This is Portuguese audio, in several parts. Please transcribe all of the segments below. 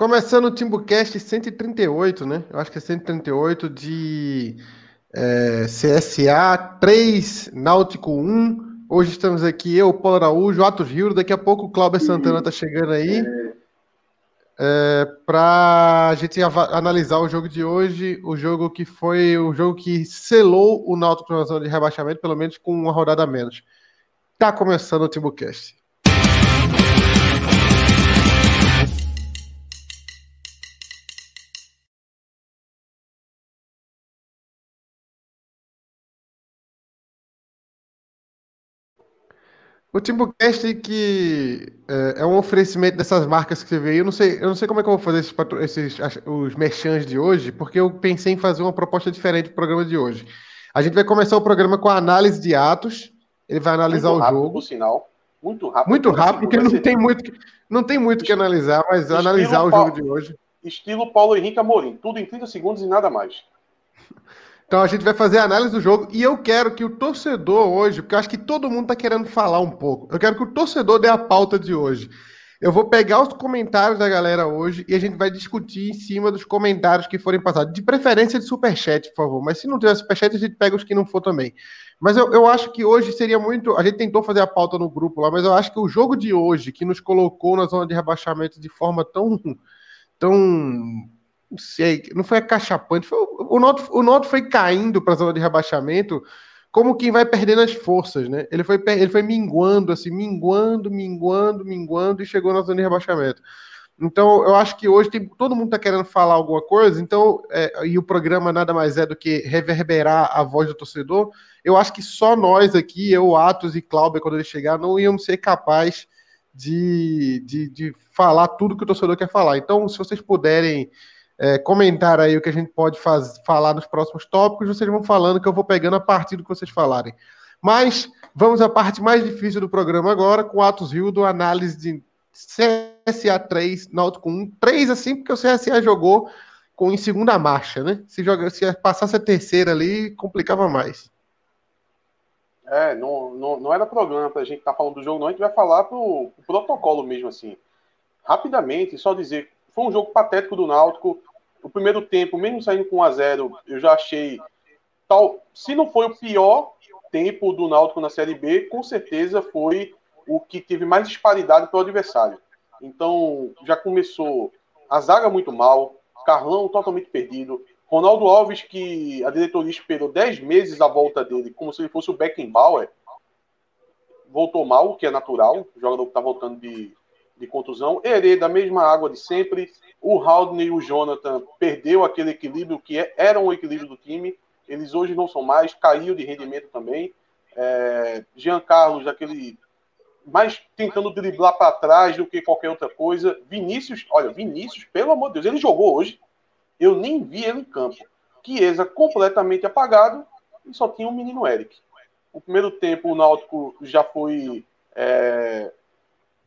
Começando o Timbucast 138, né? Eu acho que é 138 de é, CSA 3, Náutico 1. Hoje estamos aqui, eu, Paulo Araújo, Atos Rio. Daqui a pouco o Cláudio Santana tá chegando aí. É, para a gente analisar o jogo de hoje, o jogo que foi o jogo que selou o Náutico na zona de rebaixamento, pelo menos com uma rodada a menos. Tá começando o Timbucast. O Timbucast que é, é, um oferecimento dessas marcas que você vê. Eu não sei, eu não sei como é que eu vou fazer esses, esses os merchans de hoje, porque eu pensei em fazer uma proposta diferente pro programa de hoje. A gente vai começar o programa com a análise de atos. Ele vai analisar muito o rápido, jogo. Por sinal. Muito rápido. Muito rápido, porque não tem muito, não tem muito que analisar, mas Estilo analisar o jogo de hoje. Estilo Paulo Henrique Amorim. Tudo em 30 segundos e nada mais. Então a gente vai fazer a análise do jogo e eu quero que o torcedor hoje, porque eu acho que todo mundo está querendo falar um pouco, eu quero que o torcedor dê a pauta de hoje. Eu vou pegar os comentários da galera hoje e a gente vai discutir em cima dos comentários que forem passados. De preferência de superchat, por favor. Mas se não tiver superchat, a gente pega os que não for também. Mas eu, eu acho que hoje seria muito. A gente tentou fazer a pauta no grupo lá, mas eu acho que o jogo de hoje, que nos colocou na zona de rebaixamento de forma tão. tão não sei, não foi acachapante, foi, o Noto, o Noto foi caindo para a zona de rebaixamento como quem vai perdendo as forças, né? Ele foi, ele foi minguando, assim, minguando, minguando, minguando e chegou na zona de rebaixamento. Então, eu acho que hoje tem, todo mundo está querendo falar alguma coisa, então, é, e o programa nada mais é do que reverberar a voz do torcedor. Eu acho que só nós aqui, eu, Atos e Cláudio, quando ele chegar, não íamos ser capazes de, de, de falar tudo que o torcedor quer falar. Então, se vocês puderem é, comentar aí o que a gente pode faz, falar nos próximos tópicos, vocês vão falando que eu vou pegando a partir do que vocês falarem. Mas vamos à parte mais difícil do programa agora, com o Atos Rio, do análise de CSA 3, Náutico 1. 3 assim, porque o CSA jogou com, em segunda marcha, né? Se, joga, se passasse a terceira ali, complicava mais. É, não, não, não era programa para a gente estar tá falando do jogo, não. A gente vai falar pro, pro protocolo mesmo, assim. Rapidamente, só dizer, foi um jogo patético do Náutico o primeiro tempo, mesmo saindo com 1 a 0 eu já achei tal. Se não foi o pior tempo do Náutico na Série B, com certeza foi o que teve mais disparidade para o adversário. Então, já começou a zaga muito mal, Carlão totalmente perdido, Ronaldo Alves, que a diretoria esperou 10 meses a volta dele, como se ele fosse o Beckenbauer, voltou mal, o que é natural, o jogador que está voltando de, de contusão. Herê, da mesma água de sempre, o Haldner e o Jonathan perdeu aquele equilíbrio que é, era um equilíbrio do time. Eles hoje não são mais, caiu de rendimento também. É, Jean Carlos, aquele mais tentando driblar para trás do que qualquer outra coisa. Vinícius, olha, Vinícius, pelo amor de Deus, ele jogou hoje. Eu nem vi ele em campo. Chiesa completamente apagado e só tinha o menino Eric. O primeiro tempo o Náutico já foi é,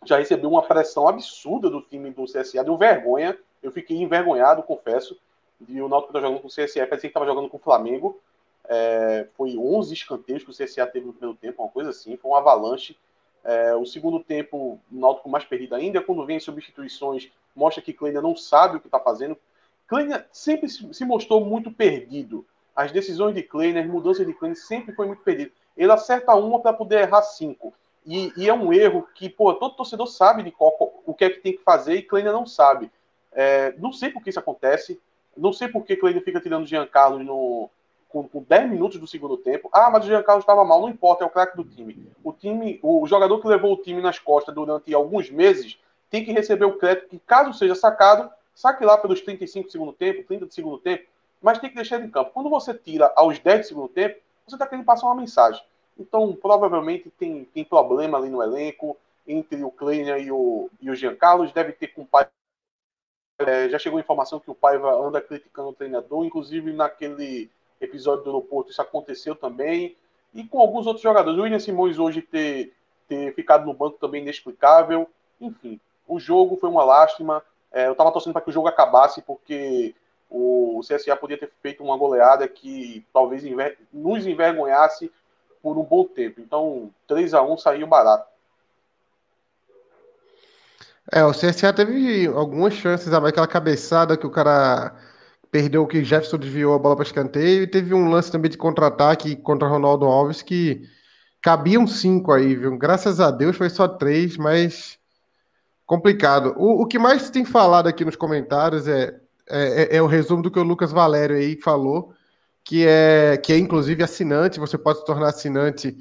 já recebeu uma pressão absurda do time do CSA, deu vergonha. Eu fiquei envergonhado, confesso, de o Náutico estar tá jogando com o CSA, parecia que estava jogando com o Flamengo. É, foi 11 escanteios que o CSA teve no primeiro tempo, uma coisa assim, foi um avalanche. É, o segundo tempo, o Náutico mais perdido ainda, quando vem substituições, mostra que Kleiner não sabe o que está fazendo. Kleiner sempre se mostrou muito perdido. As decisões de Kleiner, as mudanças de Kleiner sempre foi muito perdido. Ele acerta uma para poder errar cinco. E, e, é um erro que, pô, todo torcedor sabe de qual, o que é que tem que fazer e Kleiner não sabe. É, não sei por que isso acontece. Não sei por que Kleiner fica tirando o Jean Carlos no, com, com 10 minutos do segundo tempo. Ah, mas o Jean Carlos estava mal. Não importa, é o craque do time. O time, o jogador que levou o time nas costas durante alguns meses tem que receber o crédito que, caso seja sacado, saque lá pelos 35 do segundo tempo, 30 do segundo tempo, mas tem que deixar ele em campo. Quando você tira aos 10 do segundo tempo, você está querendo passar uma mensagem. Então, provavelmente tem, tem problema ali no elenco entre o Kleiner e o, e o Jean Carlos. Deve ter com o pai. É, já chegou a informação que o Paiva anda criticando o treinador, inclusive naquele episódio do aeroporto isso aconteceu também. E com alguns outros jogadores. O William Simões hoje ter, ter ficado no banco também inexplicável. Enfim, o jogo foi uma lástima. É, eu estava torcendo para que o jogo acabasse, porque o CSA podia ter feito uma goleada que talvez nos envergonhasse por um bom tempo. Então, 3 a 1 saiu barato. É, o CSA teve algumas chances, aquela cabeçada que o cara perdeu, que Jefferson desviou a bola para escanteio, e teve um lance também de contra-ataque contra Ronaldo Alves que cabiam cinco aí, viu? Graças a Deus foi só três, mas complicado. O, o que mais tem falado aqui nos comentários é, é, é, é o resumo do que o Lucas Valério aí falou, que é que é inclusive assinante, você pode se tornar assinante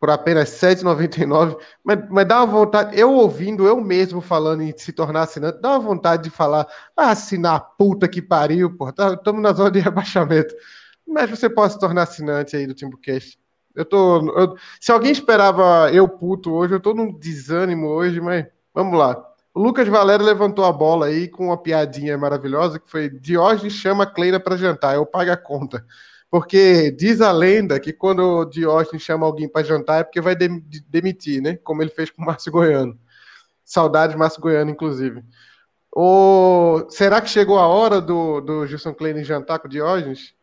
por apenas R$ 7,99. Mas, mas dá uma vontade, eu ouvindo, eu mesmo falando em se tornar assinante, dá uma vontade de falar, ah, assinar a puta que pariu, pô, estamos tá, na zona de rebaixamento. Mas você pode se tornar assinante aí do Timbucast. Eu tô. Eu, se alguém esperava eu puto hoje, eu tô num desânimo hoje, mas vamos lá. O Lucas Valério levantou a bola aí com uma piadinha maravilhosa que foi Diógenes chama Kleina para jantar, eu pago a conta. Porque diz a lenda que quando o Diógenes chama alguém para jantar é porque vai demitir, né? Como ele fez com o Márcio Goiano. Saudades Márcio Goiano, inclusive. Ou será que chegou a hora do, do Gilson Klein jantar com o Diógenes?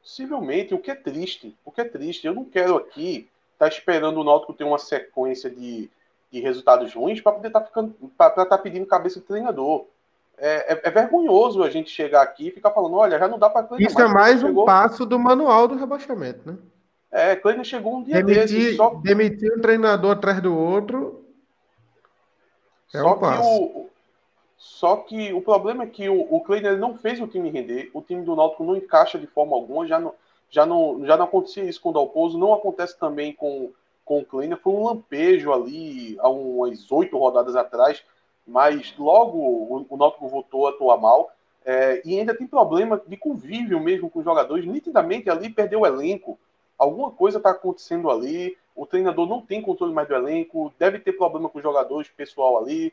Possivelmente, o que é triste. O que é triste. Eu não quero aqui estar tá esperando o Náutico ter uma sequência de, de resultados ruins para poder estar tá ficando para estar tá pedindo cabeça de treinador é, é, é, vergonhoso a gente chegar aqui e ficar falando, olha, já não dá para Isso é mais um chegou... passo do manual do rebaixamento, né? É, Kleiner chegou um dia demitir, desse. Só... Demitir um treinador atrás do outro. É só um passo. Que o, só que o problema é que o, o Kleiner não fez o time render, o time do Náutico não encaixa de forma alguma, já não, já não, já não acontecia isso com o Dalpozo, não acontece também com, com o Kleiner, foi um lampejo ali há umas oito rodadas atrás, mas logo o, Náutico voltou a atuar mal. É, e ainda tem problema de convívio mesmo com os jogadores. Nitidamente ali perdeu o elenco. Alguma coisa está acontecendo ali. O treinador não tem controle mais do elenco. Deve ter problema com os jogadores, pessoal ali.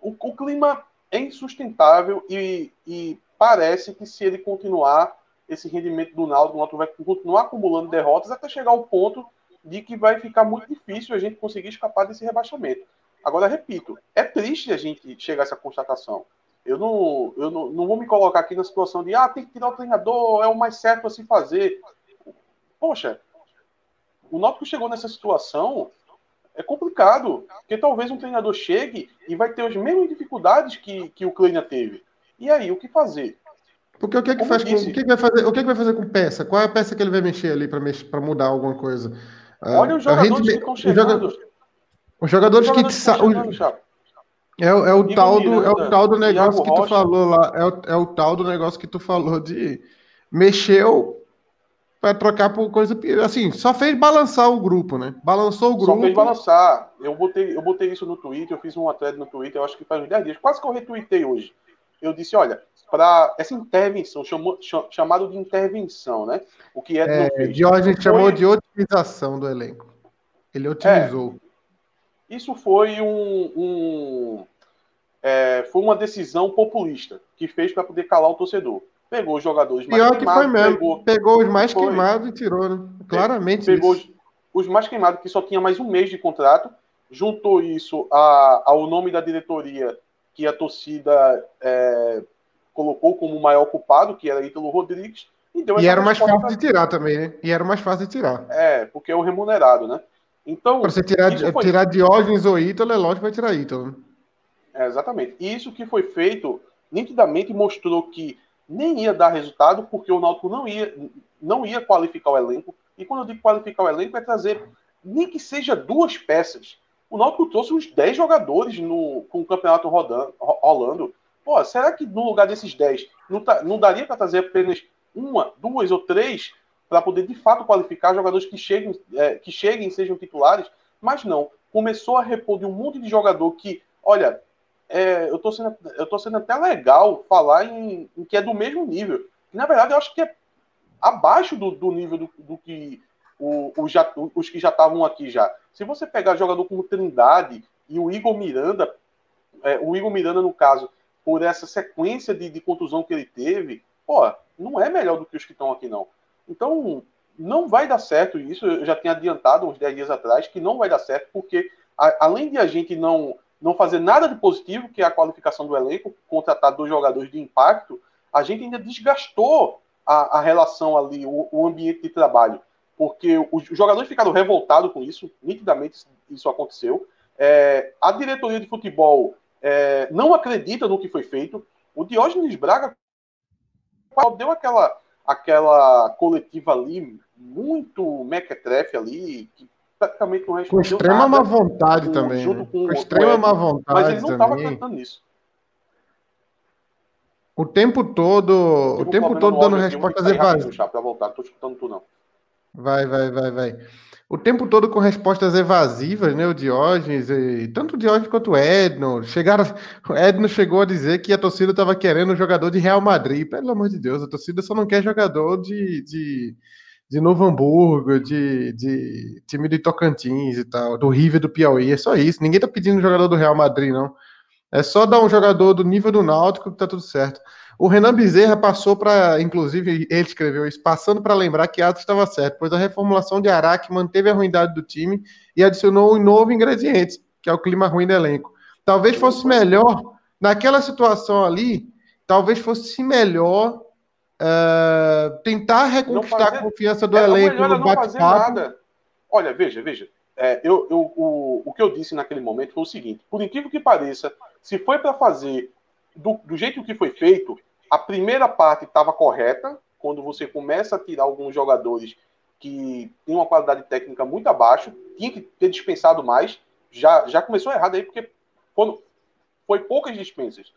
O, o clima é insustentável e, e, parece que se ele continuar esse rendimento do Náutico, o Náutico vai continuar acumulando derrotas até chegar ao ponto de que vai ficar muito difícil a gente conseguir escapar desse rebaixamento. Agora, repito, é triste a gente chegar a essa constatação. Eu não, eu não, não vou me colocar aqui na situação de, ah, tem que tirar o treinador, é o mais certo a se fazer. Poxa, o Náutico chegou nessa situação, é complicado, porque talvez um treinador chegue e vai ter as mesmas dificuldades que, que o Kleina teve. E aí, o que fazer? Porque o que, é que faz com, o que, é que vai fazer? O que, é que vai fazer com peça? Qual é a peça que ele vai mexer ali para mudar alguma coisa? Olha os jogadores que estão chegando. Os jogadores que. O... É, é, o tal do, é o tal do negócio que tu falou lá. É o, é o tal do negócio que tu falou de mexeu para trocar por coisa assim, só fez balançar o grupo, né? Balançou o grupo. Só fez balançar. Eu botei, eu botei isso no Twitter, eu fiz um thread no Twitter, eu acho que faz uns 10 dias, quase que eu retuitei hoje. Eu disse, olha, para essa intervenção, chamou, chamado de intervenção, né? O que é, é Diógenes chamou de otimização do elenco. Ele otimizou. É, isso foi um, um é, foi uma decisão populista que fez para poder calar o torcedor. Pegou os jogadores mais Pior queimados. Que foi mesmo. Pegou, pegou os mais foi, queimados e tirou, né? Claramente. Pegou os, os, mais queimados, que só tinha mais um mês de contrato, juntou isso a, ao nome da diretoria que a torcida é, colocou como o maior culpado, que era Ítalo Rodrigues. E, deu e era mais fácil de tirar também, né? E era mais fácil de tirar. É, porque é o remunerado, né? Então. Para você tirar, foi... tirar Diógenes ou Ítalo, é lógico que vai tirar Ítalo. É, exatamente. E isso que foi feito nitidamente mostrou que nem ia dar resultado, porque o Náutico não ia, não ia qualificar o elenco. E quando eu digo qualificar o elenco, é trazer nem que seja duas peças. O Náutico trouxe uns 10 jogadores no, com o campeonato rodando, rolando. Pô, será que no lugar desses 10 não, tá, não daria para trazer apenas uma, duas ou três para poder de fato qualificar jogadores que cheguem, é, que cheguem sejam titulares, mas não. Começou a repor de um monte de jogador que, olha, é, eu estou sendo, eu tô sendo até legal falar em, em, que é do mesmo nível. na verdade, eu acho que é abaixo do, do nível do, do que o, o já, os que já estavam aqui já. Se você pegar jogador como Trindade e o Igor Miranda, é, o Igor Miranda, no caso, por essa sequência de, de contusão que ele teve, pô, não é melhor do que os que estão aqui, não. Então, não vai dar certo isso. Eu já tinha adiantado uns 10 dias atrás que não vai dar certo, porque a, além de a gente não, não fazer nada de positivo, que é a qualificação do elenco, contratar dois jogadores de impacto, a gente ainda desgastou a, a relação ali, o, o, ambiente de trabalho. Porque os, jogadores ficaram revoltados com isso, nitidamente isso aconteceu. É, a diretoria de futebol é, não acredita no que foi feito. O Diógenes Braga deu aquela, aquela coletiva ali, muito mequetrefe ali, que praticamente não respondeu Com extrema nada, má vontade com, também. Junto né? com, com extrema má vontade Mas ele não estava acreditando nisso. O tempo todo, o tempo todo dando respostas evasivas. Vai, vai, vai, vai. O tempo todo com respostas evasivas, né? O Diógenes, e, tanto o Diógenes quanto o Edno. Chegaram, o Edno chegou a dizer que a torcida estava querendo um jogador de Real Madrid. Pelo amor de Deus, a torcida só não quer jogador de, de, de Novo Hamburgo, de, de time de Tocantins e tal, do River do Piauí. É só isso. Ninguém tá pedindo jogador do Real Madrid, não. É só dar um jogador do nível do Náutico que tá tudo certo. O Renan Bezerra passou para, inclusive, ele escreveu isso, passando para lembrar que Atos estava certo, pois a reformulação de Araque manteve a ruindade do time e adicionou um novo ingrediente, que é o clima ruim do elenco. Talvez fosse melhor, naquela situação ali, talvez fosse melhor uh, tentar reconquistar fazer, a confiança do é, elenco no bate-papo. Olha, veja, veja. É, eu, eu, o, o que eu disse naquele momento foi o seguinte: por incrível que pareça, se foi para fazer do, do jeito que foi feito, a primeira parte estava correta, quando você começa a tirar alguns jogadores que têm uma qualidade técnica muito abaixo, tinha que ter dispensado mais, já, já começou errado aí, porque quando foi poucas dispensas.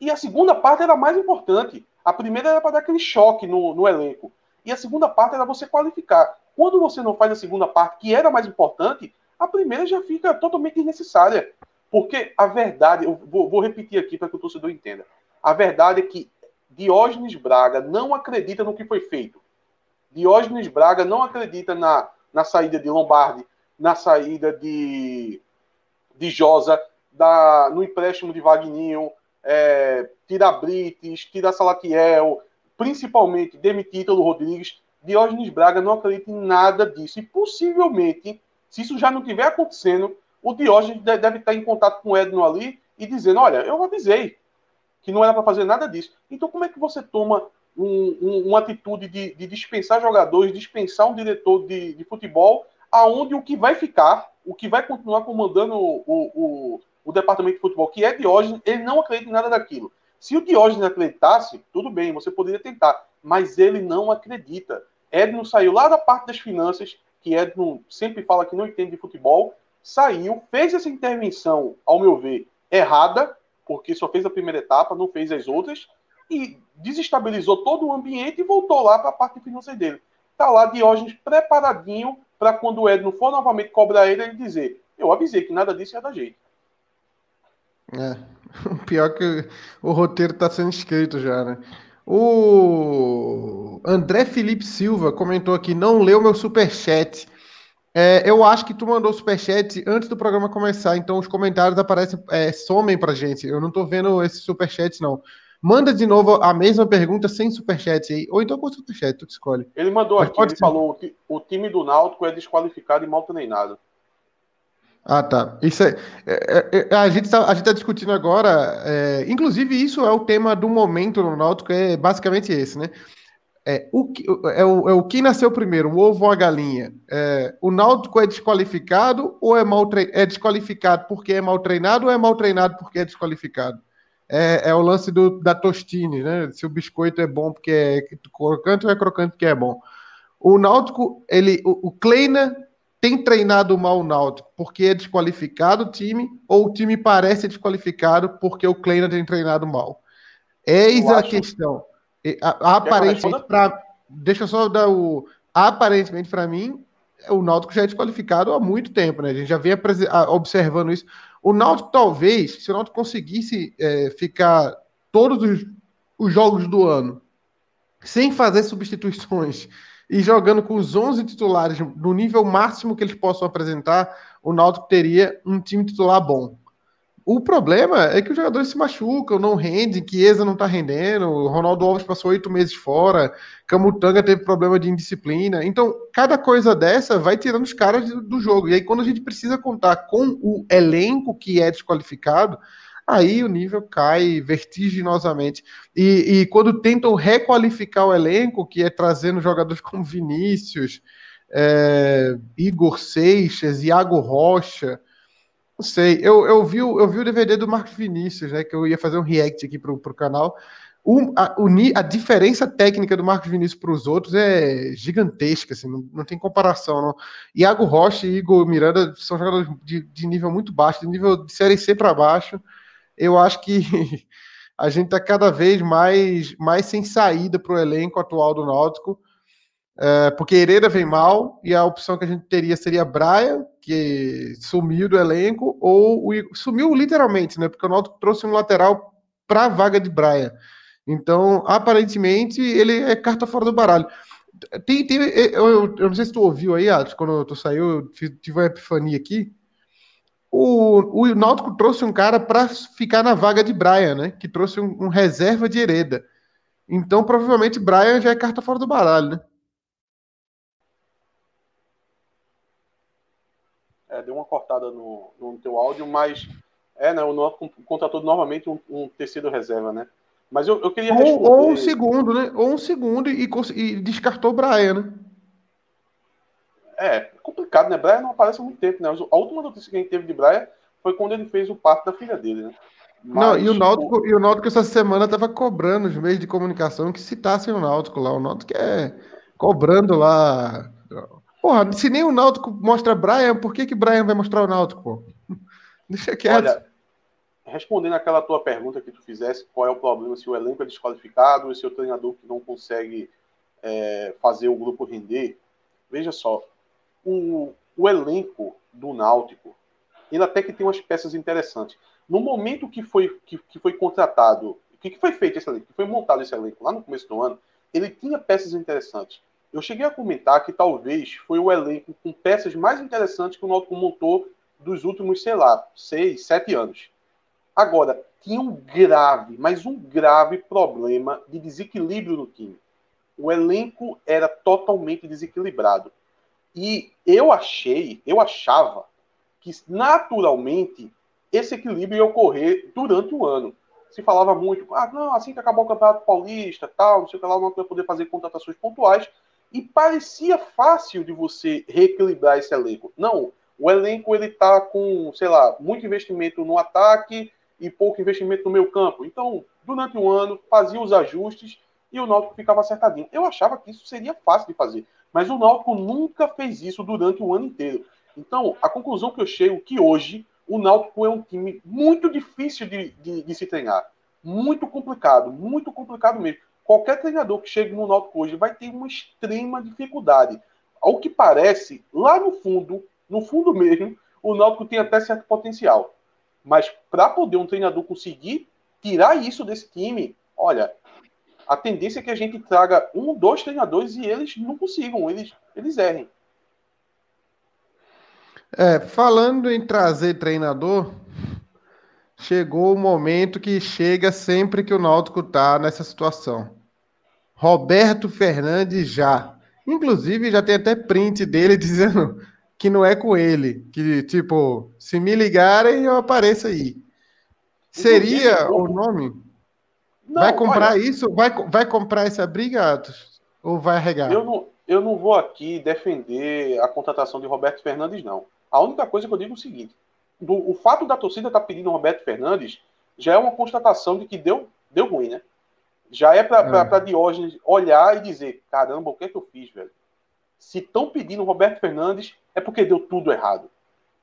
E a segunda parte era mais importante. A primeira era para dar aquele choque no, no elenco. E a segunda parte era você qualificar. Quando você não faz a segunda parte, que era mais importante, a primeira já fica totalmente desnecessária. Porque a verdade, eu vou, vou repetir aqui para que o torcedor entenda. A verdade é que Diógenes Braga não acredita no que foi feito. Diógenes Braga não acredita na, na saída de Lombardi, na saída de, de Josa, da, no empréstimo de Vagninho, é, tira Brites, tira Salatiel, principalmente demitir Ítalo Rodrigues. Diógenes Braga não acredita em nada disso. E possivelmente, se isso já não estiver acontecendo, o Diógenes deve estar em contato com o Edno ali e dizendo: Olha, eu avisei que não era para fazer nada disso. Então, como é que você toma um, um, uma atitude de, de, dispensar jogadores, dispensar um diretor de, de, futebol, aonde o que vai ficar, o que vai continuar comandando o, o, o departamento de futebol, que é Diógenes, ele não acredita em nada daquilo. Se o Diógenes acreditasse, tudo bem, você poderia tentar, mas ele não acredita. Edno saiu lá da parte das finanças, que Edno sempre fala que não entende de futebol, saiu, fez essa intervenção, ao meu ver, errada, porque só fez a primeira etapa, não fez as outras, e desestabilizou todo o ambiente e voltou lá para a parte financeira dele. Está lá Diógenes preparadinho para quando o Edno for novamente cobrar ele, ele dizer: Eu avisei que nada disso ia dar jeito. É, pior que o roteiro está sendo escrito já, né? O André Felipe Silva comentou aqui: não leu meu superchat. É, eu acho que tu mandou superchat antes do programa começar, então os comentários aparecem, é, somem pra gente. Eu não tô vendo esse superchat, não. Manda de novo a mesma pergunta sem superchat aí, ou então com superchat, tu que escolhe. Ele mandou Mas aqui, ele ser. falou: o time do Náutico é desqualificado e mal treinado. Ah, tá. Isso é, é, é, é a gente está tá discutindo agora, é, inclusive isso é o tema do momento no Náutico, é basicamente esse, né? É o, que, é, o, é o que nasceu primeiro, o ovo ou a galinha? É, o Náutico é desqualificado ou é, mal é desqualificado porque é mal treinado ou é mal treinado porque é desqualificado? É, é o lance do, da Tostine, né? Se o biscoito é bom porque é crocante ou é crocante porque é bom. O Náutico, ele, o, o Kleina tem treinado mal o Náutico porque é desqualificado o time ou o time parece desqualificado porque o Kleina tem treinado mal? Eis a questão. Aparentemente, deixa eu só dar o. Aparentemente, para mim, o Náutico já é desqualificado há muito tempo, né? A gente já vem observando isso. O Náutico, talvez, se o Náutico conseguisse é, ficar todos os, os, jogos do ano sem fazer substituições e jogando com os 11 titulares no nível máximo que eles possam apresentar, o Náutico teria um time titular bom. O problema é que os jogadores se machucam, não rendem, Chiesa não tá rendendo, Ronaldo Alves passou oito meses fora, Camutanga teve problema de indisciplina. Então, cada coisa dessa vai tirando os caras do jogo. E aí, quando a gente precisa contar com o elenco que é desqualificado, aí o nível cai vertiginosamente. E, e quando tentam requalificar o elenco, que é trazendo jogadores como Vinícius, é, Igor Seixas, Iago Rocha Não sei. Eu, eu, vi, eu vi o DVD do Marcos Vinícius, né? Que eu ia fazer um react aqui pro, pro canal. O, a, o, a diferença técnica do Marcos Vinícius para os outros é gigantesca, assim, não, não tem comparação. Não. Iago Rocha e Igor Miranda são jogadores de, de nível muito baixo, de nível de Série C para baixo. Eu acho que a gente está cada vez mais, mais sem saída para o elenco atual do Náutico, é, porque Hereda vem mal e a opção que a gente teria seria Braia, que sumiu do elenco, ou o, sumiu literalmente, né? Porque o Náutico trouxe um lateral para a vaga de Braia. Então, aparentemente, ele é carta fora do baralho. Tem, tem, eu, eu não sei se tu ouviu aí, Atos, quando tu saiu, eu tive uma epifania aqui. O, o Náutico trouxe um cara para ficar na vaga de Brian, né? Que trouxe um, um, reserva de Hereda. Então, provavelmente, Brian já é carta fora do baralho, né? É, deu uma cortada no, no teu áudio, mas é, né? O Náutico contratou novamente um, um terceiro reserva, né? Mas eu, eu queria responder... ou, ou um segundo, né? Ou um segundo e, e descartou o Brian, né? É, complicado, né? Brian não aparece há muito tempo, né? A última notícia que a gente teve de Brian foi quando ele fez o parto da filha dele, né? Mas, não, e o, Náutico, o... e o Náutico essa semana estava cobrando os meios de comunicação que citassem o Náutico lá. O Náutico é cobrando lá. Porra, se nem o Náutico mostra Brian, por que que Brian vai mostrar o Náutico, pô? Deixa quieto. Olha, respondendo aquela tua pergunta que tu fizesse, qual é o problema, se o elenco é desqualificado ou se o treinador que não consegue é, fazer o grupo render, veja só, o, o elenco do Náutico, ele até que tem umas peças interessantes. No momento que foi, que, que foi contratado, que, que foi feito esse elenco, que foi montado esse elenco lá no começo do ano, ele tinha peças interessantes. Eu cheguei a comentar que talvez foi o elenco com peças mais interessantes que o Náutico montou dos últimos, sei lá, seis, sete anos. Agora, tinha um grave, mas um grave problema de desequilíbrio no time. O elenco era totalmente desequilibrado. E eu achei, eu achava que naturalmente esse equilíbrio ia ocorrer durante o ano. Se falava muito, ah, não, assim que acabou o Campeonato Paulista, tal, não sei o que lá, não vai poder fazer contratações pontuais. E parecia fácil de você reequilibrar esse elenco. Não, o elenco ele tá com, sei lá, muito investimento no ataque, e pouco investimento no meu campo. Então, durante o ano, fazia os ajustes e o Náutico ficava acertadinho. Eu achava que isso seria fácil de fazer, mas o Náutico nunca fez isso durante o ano inteiro. Então, a conclusão que eu chego é que hoje o Náutico é um time muito difícil de, de, de se treinar. Muito complicado, muito complicado mesmo. Qualquer treinador que chegue no Náutico hoje vai ter uma extrema dificuldade. Ao que parece, lá no fundo, no fundo mesmo, o Náutico tem até certo potencial. Mas para poder um treinador conseguir tirar isso desse time, olha, a tendência é que a gente traga um, dois treinadores e eles não consigam, eles, eles errem. É, falando em trazer treinador, chegou o momento que chega sempre que o Náutico está nessa situação. Roberto Fernandes já. Inclusive, já tem até print dele dizendo que não é com ele. Que, tipo, se me ligarem, eu apareço aí. Seria o nome? Não, vai comprar olha, isso? Vai, vai comprar essa briga, Atos? Ou vai regar? Eu não, eu não vou aqui defender a contratação de Roberto Fernandes, não. A única coisa que eu digo é o seguinte: do, o fato da torcida estar tá pedindo Roberto Fernandes já é uma constatação de que deu, deu ruim, né? Já é para é. Diógenes olhar e dizer: caramba, o que é que eu fiz, velho? Se estão pedindo Roberto Fernandes, é porque deu tudo errado.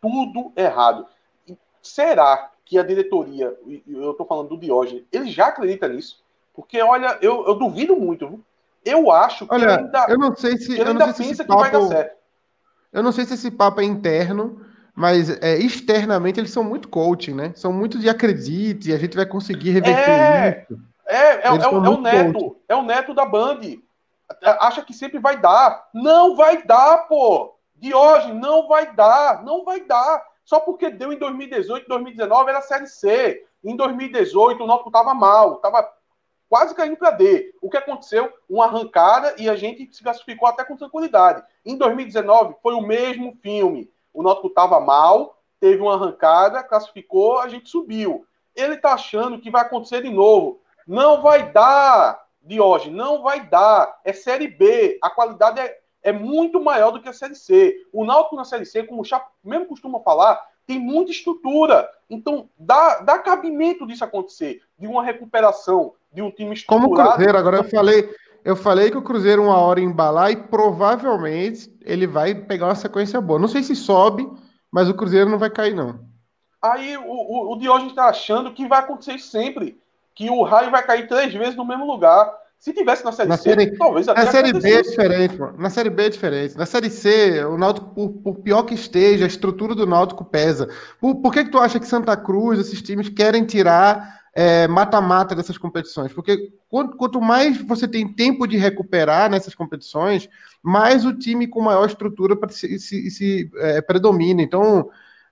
Tudo errado. E será que a diretoria, eu estou falando do Diógenes, ele já acredita nisso? Porque, olha, eu, eu duvido muito. Viu? Eu acho que olha, ainda, eu não sei se, ele ainda pensa que papo, vai dar certo. Eu não sei se esse papo é interno, mas é, externamente eles são muito coaching, né? São muito de acredite, a gente vai conseguir reverter é, isso. É, é, é, é o neto, coaching. é o neto da Band acha que sempre vai dar. Não vai dar, pô! De hoje, não vai dar, não vai dar. Só porque deu em 2018, 2019 era Série C. Em 2018 o Náutico estava mal, estava quase caindo para D. O que aconteceu? Uma arrancada e a gente se classificou até com tranquilidade. Em 2019 foi o mesmo filme. O Náutico estava mal, teve uma arrancada, classificou, a gente subiu. Ele está achando que vai acontecer de novo. Não vai dar de hoje. Não vai dar. É Série B. A qualidade é, é muito maior do que a Série C. O Náutico na Série C, como o Chapo mesmo costuma falar, tem muita estrutura. Então, dá, dá cabimento disso acontecer, de uma recuperação de um time estruturado. Como o Cruzeiro, agora eu falei, eu falei que o Cruzeiro uma hora embalar e provavelmente ele vai pegar uma sequência boa. Não sei se sobe, mas o Cruzeiro não vai cair, não. Aí o, o, o Diógenes está achando que vai acontecer sempre, que o raio vai cair três vezes no mesmo lugar. Se tivesse na Série na C, série, talvez até Na Série B é diferente, mano. Na Série B é diferente. Na Série C, o Náutico, por, por pior que esteja, a estrutura do Náutico pesa. Por, por que, que tu acha que Santa Cruz, esses times, querem tirar mata-mata é, dessas competições? Porque quanto, quanto, mais você tem tempo de recuperar nessas competições, mais o time com maior estrutura se, se, se é, predomina. Então,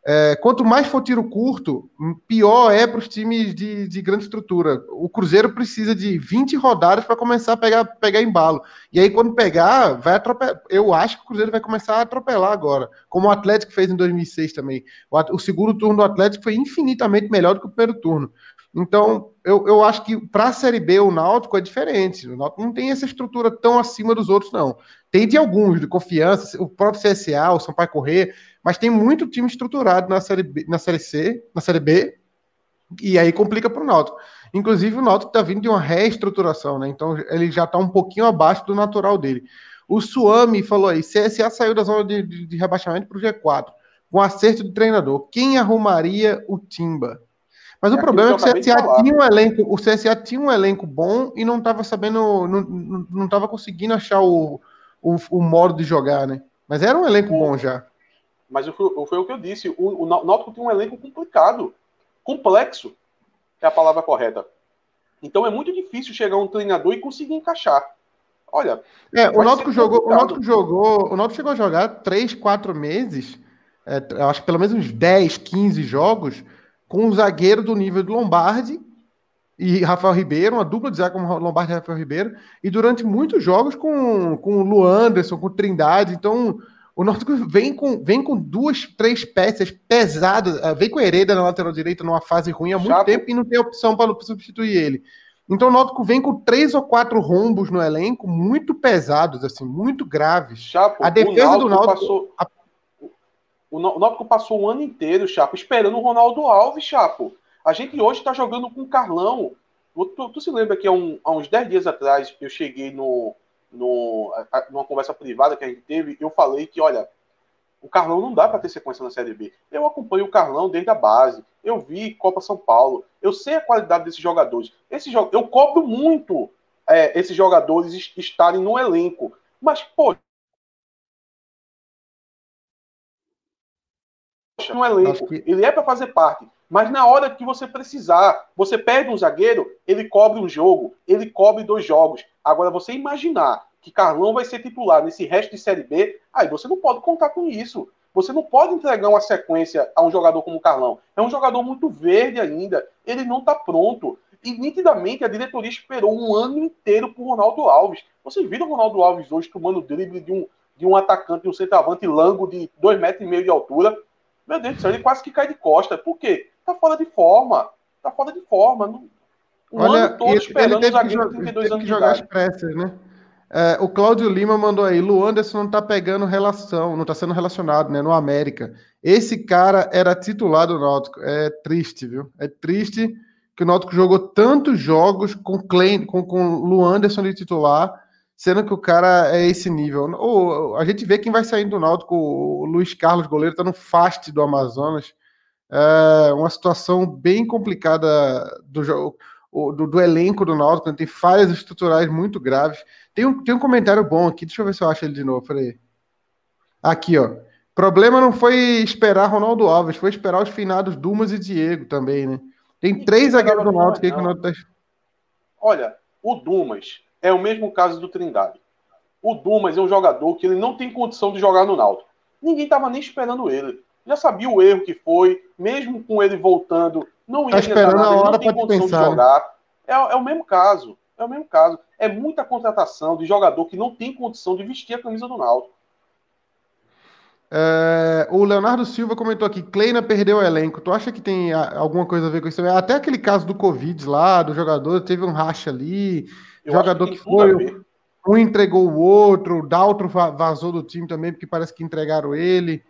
é, quanto mais for tiro curto, pior é para os times de, de, grande estrutura. O Cruzeiro precisa de 20 rodadas para começar a pegar, pegar embalo. E aí, quando pegar, vai atropelar. Eu acho que o Cruzeiro vai começar a atropelar agora, como o Atlético fez em 2006 também. O, o segundo turno do Atlético foi infinitamente melhor do que o primeiro turno. Então, eu, eu acho que para a Série B o Náutico é diferente. O Náutico não tem essa estrutura tão acima dos outros, não. Tem de alguns, de confiança, o próprio CSA, o Sampaio Correr, mas tem muito time estruturado na série, B, na série C, na série B, e aí complica para o Náutico. Inclusive, o Náutico está vindo de uma reestruturação, né? Então ele já está um pouquinho abaixo do natural dele. O Suami falou aí: CSA saiu da zona de, de, de rebaixamento para o G4, com acerto de treinador. Quem arrumaria o Timba? Mas é o problema é que o CSA tinha um elenco, o CSA tinha um elenco bom e não estava sabendo, não estava conseguindo achar o, o, o modo de jogar, né? Mas era um elenco o, bom já. Mas foi o que eu disse. O, o Náutico tem um elenco complicado. Complexo é a palavra correta. Então é muito difícil chegar um treinador e conseguir encaixar. Olha. É, o Náutico jogou, o Náutico jogou, o Náutico chegou a jogar 3, 4 meses, é, acho que pelo menos uns 10, 15 jogos, com um zagueiro do nível do Lombardi e Rafael Ribeiro, uma dupla de zaga como Lombardi e Rafael Ribeiro, e durante muitos jogos com, com o Luanderson, com o Trindade. Então, o Náutico vem com, vem com duas, três peças pesadas, uh, vem com Hereda na lateral direita numa fase ruim há muito Chapo. tempo e não tem opção para substituir ele. Então o Náutico vem com três ou quatro rombos no elenco muito pesados, assim, muito graves. Chapo, a defesa do Náutico passou... A... O Náutico passou um ano inteiro, Chapo, esperando o Ronaldo Alves, Chapo. A gente hoje está jogando com o Carlão. Tu, tu, se lembra que há, um, há uns 10 dias atrás eu cheguei no, no, numa conversa privada que a gente teve, eu falei que, olha, o Carlão não dá para ter sequência na Série B. Eu acompanho o Carlão desde a base. Eu vi Copa São Paulo. Eu sei a qualidade desses jogadores. Esse, eu cobro muito é, esses jogadores estarem no elenco. Mas, pô. No elenco. Que... Ele é para fazer parte. Mas na hora que você precisar, você perde um zagueiro, ele cobre um jogo, ele cobre dois jogos. Agora, você imaginar que Carlão vai ser titular nesse resto de Série B, aí você não pode contar com isso. Você não pode entregar uma sequência a um jogador como o Carlão. É um jogador muito verde ainda. Ele não está pronto. E nitidamente a diretoria esperou um ano inteiro por Ronaldo Alves. Vocês viram o Ronaldo Alves hoje tomando drible de um, de um atacante, de um centroavante lango de dois metros e meio de altura? Meu Deus do céu, ele quase que cai de costa. Por quê? Tá fora de forma. Tá fora de forma. Não, um Olha, ano todo ele, esperando ele teve que, 32 anos que jogar as pressas, né? É, o Cláudio Lima mandou aí, Lu Anderson não tá pegando relação, não tá sendo relacionado, né, no América. Esse cara era titular do Náutico. É triste, viu? É triste que o Náutico jogou tantos jogos com Klein, com, com Lu Anderson de titular, sendo que o cara é esse nível. Ou, a gente vê quem vai saindo do Náutico, o Luiz Carlos, goleiro, tá no fast do Amazonas. É uma situação bem complicada do jogo. Do, do, elenco do Náutico, né? tem falhas estruturais muito graves. Tem um, tem um comentário bom aqui, deixa eu ver se eu acho ele de novo. Peraí. Aqui, ó. Problema não foi esperar Ronaldo Alves, foi esperar os finados Dumas e Diego também, né? Tem três zagueiros do Náutico aí que o Náutico tá... Olha, o Dumas é o mesmo caso do Trindade. O Dumas é um jogador que ele não tem condição de jogar no Náutico. Ninguém estava nem esperando ele já sabia o erro que foi, mesmo com ele voltando, não ia tá nada, a hora não tem condição pensar, de né? jogar. É, é, o mesmo caso. É o mesmo caso. É muita contratação de jogador que não tem condição de vestir a camisa do Náutico. É, o Leonardo Silva comentou aqui: Kleina perdeu o elenco. Tu acha que tem alguma coisa a ver com isso? Até aquele caso do Covid lá, do jogador, teve um racha ali. Eu jogador que, que foi. Um entregou o outro, o Daltro vazou do time também, porque parece que entregaram ele.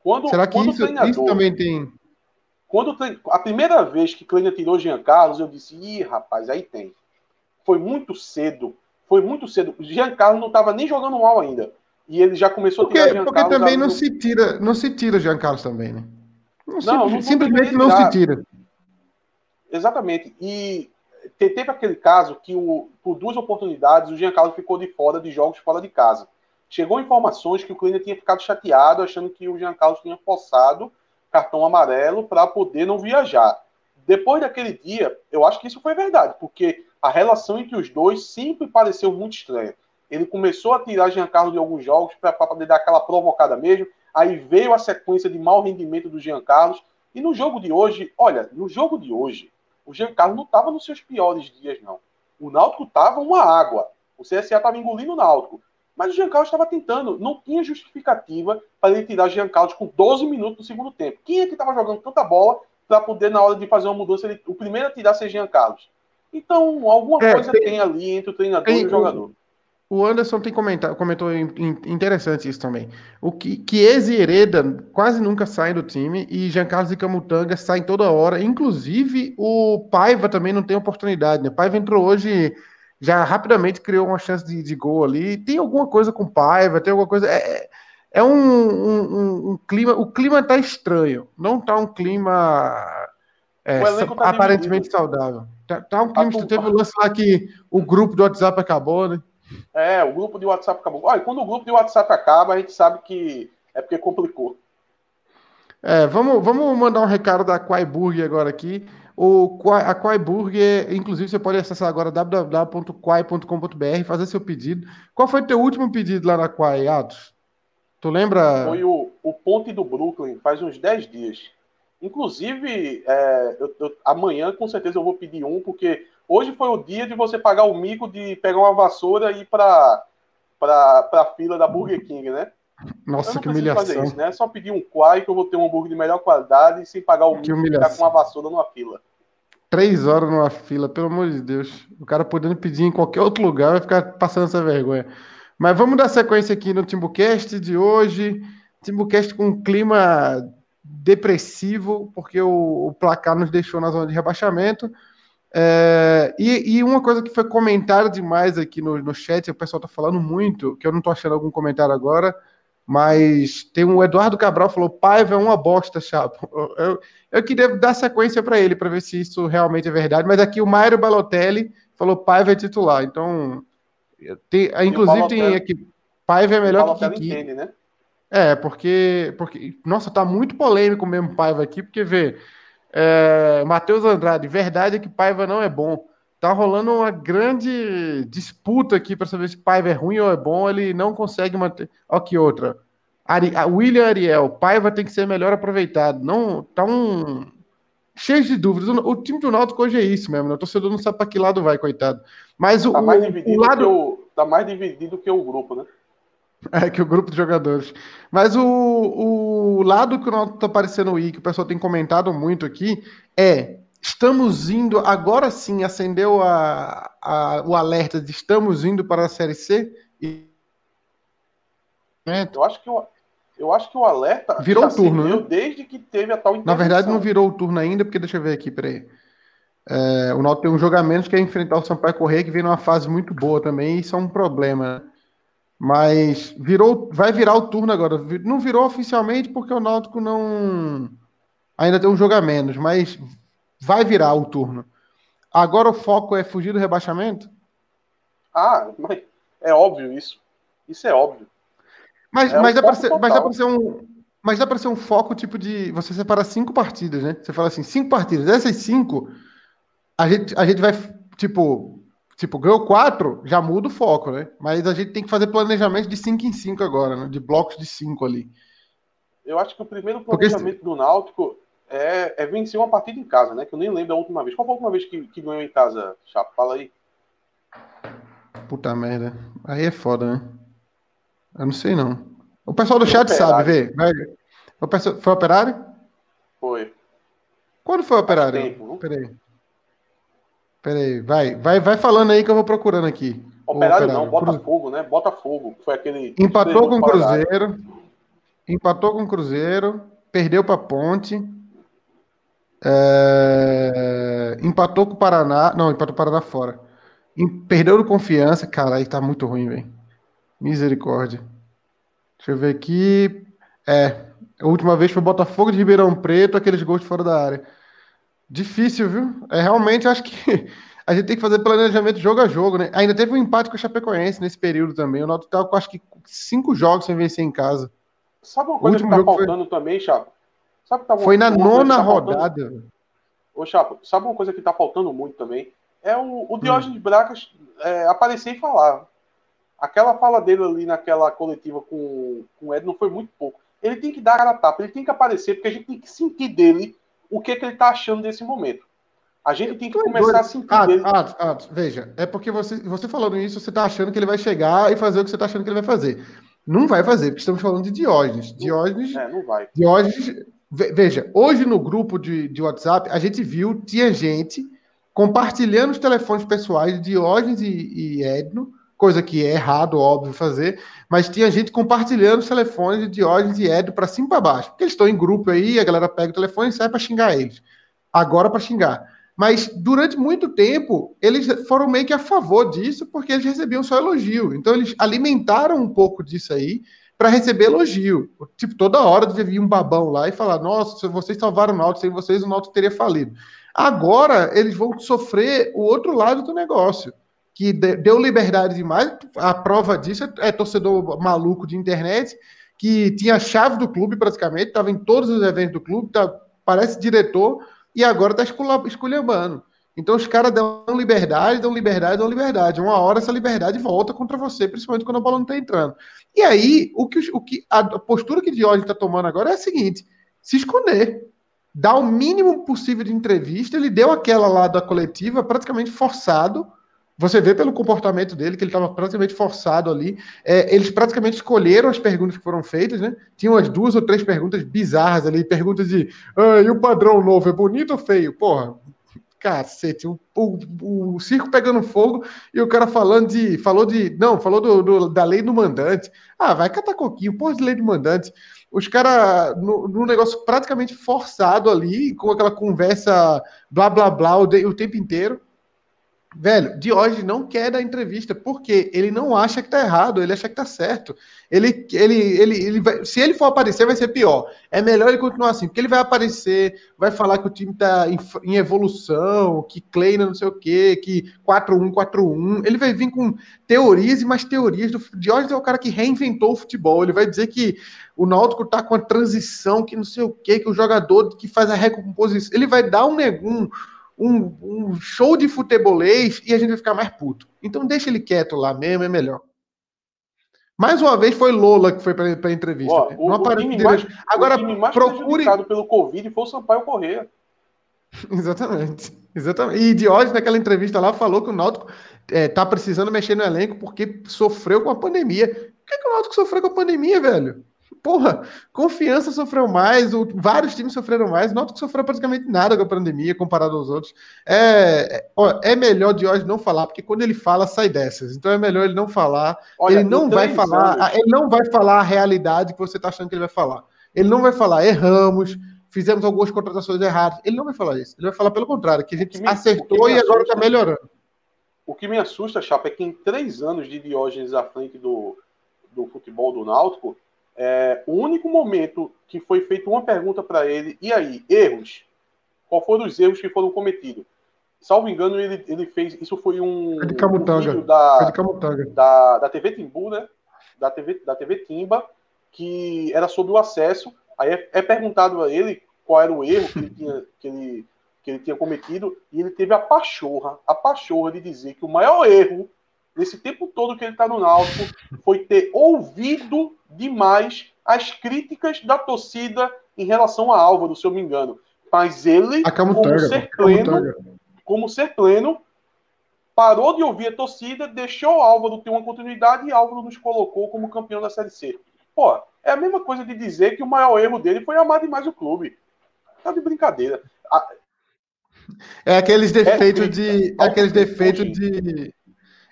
Quando, Será que isso, isso também tem. Quando a primeira vez que Kleina tirou Jean Carlos, eu disse: ih, rapaz, aí tem. Foi muito cedo. Foi muito cedo. Jean Carlos não estava nem jogando mal ainda. E ele já começou porque, a tirar Jean porque Carlos. Também não se tira, não se tira Jean Carlos também, né? Não, não, não simplesmente não se tira. Exatamente. E teve aquele caso que o, por duas oportunidades o Jean Carlos ficou de fora de jogos fora de casa. Chegou informações que o Kleiner tinha ficado chateado, achando que o Jean Carlos tinha forçado cartão amarelo para poder não viajar. Depois daquele dia, eu acho que isso foi verdade, porque a relação entre os dois sempre pareceu muito estranha. Ele começou a tirar Jean Carlos de alguns jogos para poder dar aquela provocada mesmo. Aí veio a sequência de mau rendimento do Jean Carlos. E no jogo de hoje, olha, no jogo de hoje, o Jean Carlos não estava nos seus piores dias, não. O Náutico estava uma água. O CSA estava engolindo o Náutico. Mas o Jean Carlos estava tentando. Não tinha justificativa para ele tirar o Jean Carlos com 12 minutos do segundo tempo. Quem é que estava jogando tanta bola para poder, na hora de fazer uma mudança, ele, o primeiro a tirar ser Jean Carlos? Então, alguma é, coisa tem, tem, ali entre o treinador tem, e o jogador. O Anderson tem comentou interessante isso também. O que Chiesa e Hereda quase nunca saem do time e Jean Carlos e Camutanga saem toda hora. Inclusive, o Paiva também não tem oportunidade. Né? O Paiva entrou hoje, já rapidamente criou uma chance de, de gol ali. Tem alguma coisa com o Paiva, tem alguma coisa. É, é um, um, um, clima. O clima tá estranho. Não tá um clima é, tá aparentemente saudável. Tá, tá, um clima. Tu... Teve o lance lá que o grupo do WhatsApp acabou, né? É, o grupo de WhatsApp acabou. Olha, quando o grupo de WhatsApp acaba, a gente sabe que é porque complicou. É, vamos, vamos mandar um recado da Quai Burger agora aqui. O, a Quai Burger, inclusive, você pode acessar agora www.quai.com.br fazer seu pedido. Qual foi o teu último pedido lá na Quai, Atos? Tu lembra? Foi o, o Ponte do Brooklyn, faz uns 10 dias. Inclusive, é, eu, eu, amanhã com certeza eu vou pedir um, porque Hoje foi o dia de você pagar o mico de pegar uma vassoura e ir para a fila da Burger King, né? Nossa, que humilhação. Fazer isso, né? É só pedir um quai que eu vou ter um hambúrguer de melhor qualidade sem pagar o mico e ficar com uma vassoura numa fila. Três horas numa fila, pelo amor de Deus. O cara podendo pedir em qualquer outro lugar vai ficar passando essa vergonha. Mas vamos dar sequência aqui no Timbucast de hoje. Timbucast com um clima depressivo, porque o, o placar nos deixou na zona de rebaixamento. É, e, e, uma coisa que foi comentada demais aqui no, no chat, o pessoal tá falando muito, que eu não tô achando algum comentário agora, mas tem um Eduardo Cabral falou: Paiva é uma bosta, Chapo. Eu, eu queria dar sequência para ele, para ver se isso realmente é verdade, mas aqui o Mário Balotelli falou: Paiva é titular. Então, tem, inclusive tem aqui: Paiva é melhor que Kiki. Entende, né? É, porque, porque. Nossa, tá muito polêmico mesmo Paiva aqui, porque vê. É, Matheus Andrade, verdade é que Paiva não é bom. Tá rolando uma grande disputa aqui para saber se Paiva é ruim ou é bom. Ele não consegue manter. Ó, que outra. Ari... William Ariel, Paiva tem que ser melhor aproveitado. Não, tá um cheio de dúvidas. O, time do Náutico hoje é isso mesmo. Né? O torcedor não sabe para que lado vai, coitado. Mas o, tá o lado que o, tá mais dividido que o grupo, né? É, que o grupo de jogadores. Mas o, o lado que o Náutico tá aparecendo aí, que o pessoal tem comentado muito aqui, é estamos indo, agora sim, acendeu a, a, o alerta de estamos indo para a Série C. E... Eu acho que o, eu acho que o alerta virou o turno, né? desde que teve a tal Na verdade, não virou o turno ainda, porque deixa eu ver aqui, peraí. É, o Náutico tem um jogamento que é enfrentar o Sampaio Correia, que vem numa fase muito boa também, e isso é um problema, né? Mas virou, vai virar o turno agora. Não virou oficialmente porque o Náutico não ainda tem um jogo a menos, mas vai virar o turno. Agora o foco é fugir do rebaixamento? Ah, é óbvio isso. Isso é óbvio. Mas, é mas, dá ser, mas dá para ser um mas dá para ser um foco tipo de você separa cinco partidas, né? Você fala assim, cinco partidas. Dessas cinco, a gente, a gente vai tipo Tipo, ganhou quatro, já muda o foco, né? Mas a gente tem que fazer planejamento de 5 em 5 agora, né? De blocos de 5 ali. Eu acho que o primeiro planejamento Porque... do Náutico é, é, vencer uma partida em casa, né? Que eu nem lembro a última vez. Qual foi a última vez que, que ganhou em casa, Chapo? Fala aí. Puta merda. Aí é foda, né? Eu não sei, não. O pessoal do chat sabe, vê. O pessoal... Foi operário? Foi. Quando foi operário? Tempo, Peraí. Peraí, vai, vai, vai falando aí que eu vou procurando aqui. Operário, operário. não, Botafogo, né? Botafogo. Foi aquele. Empatou com o Cruzeiro. empatou com o Cruzeiro, perdeu para Ponte, é... empatou com o Paraná, não, empatou com o Paraná fora. Perdeu no confiança, cara, aí tá muito ruim, velho. Misericórdia. Deixa eu ver aqui. É, a última vez foi Botafogo de Ribeirão Preto, aqueles gols de fora da área. Difícil, viu? É realmente, acho que a gente tem que fazer planejamento jogo a jogo, né? Ainda teve um empate com o Chapecoense nesse período também. O Náutico tá com acho que cinco jogos sem vencer em casa. Sabe uma coisa que tá faltando foi... também, Chapo? Sabe que tá foi na nona tá rodada. Faltando... Ô, Chapo, sabe uma coisa que tá faltando muito também? É o, o Diógenes hum. Bracas é, aparecer e falar. Aquela fala dele ali naquela coletiva com, com o Ed não foi muito pouco. Ele tem que dar a tapa, ele tem que aparecer, porque a gente tem que sentir dele o que, que ele está achando desse momento. A gente tem que começar a sentir ah, veja, é porque você, você falando isso, você está achando que ele vai chegar e fazer o que você está achando que ele vai fazer. Não vai fazer, porque estamos falando de Diógenes. Diógenes. É, não vai. Diógenes. Veja, hoje no grupo de, de WhatsApp, a gente viu, tinha gente compartilhando os telefones pessoais de Diógenes e, e Edno, coisa que é errado, óbvio, fazer, mas tinha gente compartilhando os telefones de Diógenes e Edo para cima para baixo, porque eles estão em grupo aí, a galera pega o telefone e sai para xingar eles. Agora para xingar. Mas durante muito tempo, eles foram meio que a favor disso, porque eles recebiam só elogio. Então eles alimentaram um pouco disso aí para receber elogio. Tipo, toda hora devia vir um babão lá e falar: Nossa, se vocês salvaram o Náutico, sem vocês o Náutico teria falido. Agora eles vão sofrer o outro lado do negócio que deu liberdade demais. A prova disso é, é torcedor maluco de internet que tinha a chave do clube praticamente, estava em todos os eventos do clube, tá, parece diretor e agora está esculhambando. Então os caras dão liberdade, dão liberdade, dão liberdade. Uma hora essa liberdade volta contra você, principalmente quando a bola não está entrando. E aí, o que, o que a postura que Diógenes está tomando agora é a seguinte: se esconder. Dar o mínimo possível de entrevista. Ele deu aquela lá da coletiva praticamente forçado você vê pelo comportamento dele que ele estava praticamente forçado ali. É, eles praticamente escolheram as perguntas que foram feitas, né? Tinham umas duas ou três perguntas bizarras ali, perguntas de ah, e o padrão novo é bonito ou feio? Porra, cacete, o, o, o, circo pegando fogo e o cara falando de. Falou de. Não, falou do, do da lei do mandante. Ah, vai catar coquinho, porra de lei do mandante. Os caras, no, negócio praticamente forçado ali, com aquela conversa blá blá blá o, de, o tempo inteiro. Velho, Diógenes não quer dar entrevista, porque ele não acha que tá errado, ele acha que tá certo. Ele, ele, ele, ele vai, se ele for aparecer, vai ser pior. É melhor ele continuar assim, porque ele vai aparecer, vai falar que o time tá em, em evolução, que Kleina não sei o quê, que 4-1, 4-1. Ele vai vir com teorias e mais teorias. Do, Diógenes é o cara que reinventou o futebol. Ele vai dizer que o Náutico tá com a transição, que não sei o quê, que o jogador que faz a recomposição. Ele vai dar um negum um, um show de futebolês e a gente vai ficar mais puto. Então deixa ele quieto lá mesmo, é melhor. Mais uma vez foi Lola que foi para a entrevista. Ó, o, não time mais, Agora, o time mais procure... pelo Covid foi o Sampaio Correia. Exatamente. Exatamente. E Diógenes, naquela entrevista lá, falou que o Náutico é, tá precisando mexer no elenco porque sofreu com a pandemia. Por que, que o Náutico sofreu com a pandemia, velho? Porra, confiança sofreu mais, o, vários times sofreram mais, não que sofreu praticamente nada com a pandemia comparado aos outros. É, é, ó, é melhor de hoje não falar, porque quando ele fala, sai dessas. Então é melhor ele não falar. Olha, ele não vai falar, anos... ele não vai falar a realidade que você está achando que ele vai falar. Ele não vai falar, erramos, fizemos algumas contratações erradas. Ele não vai falar isso. Ele vai falar pelo contrário, que a gente me, acertou e agora está melhorando. O que me assusta, Chapa, é que em três anos de Diógenes à frente do, do futebol do Náutico, é, o único momento que foi feita uma pergunta para ele, e aí, erros? Qual foram os erros que foram cometidos? Salvo engano, ele, ele fez. Isso foi um, foi de Camutanga. Um da, foi de Camutanga. Da, da TV Timbu, né? Da TV, da TV Timba, que era sobre o acesso. Aí é, é perguntado a ele qual era o erro que ele tinha, que ele, que ele tinha cometido, e ele teve a pachorra, a pachorra de dizer que o maior erro nesse tempo todo que ele está no Náutico, foi ter ouvido demais as críticas da torcida em relação a Álvaro, se eu me engano. Mas ele, como ser pleno, como ser pleno, parou de ouvir a torcida, deixou o Álvaro ter uma continuidade e Álvaro nos colocou como campeão da Série C. Pô, é a mesma coisa de dizer que o maior erro dele foi amar demais o clube. Tá de brincadeira. É aqueles defeitos é, de. É aqueles defeitos de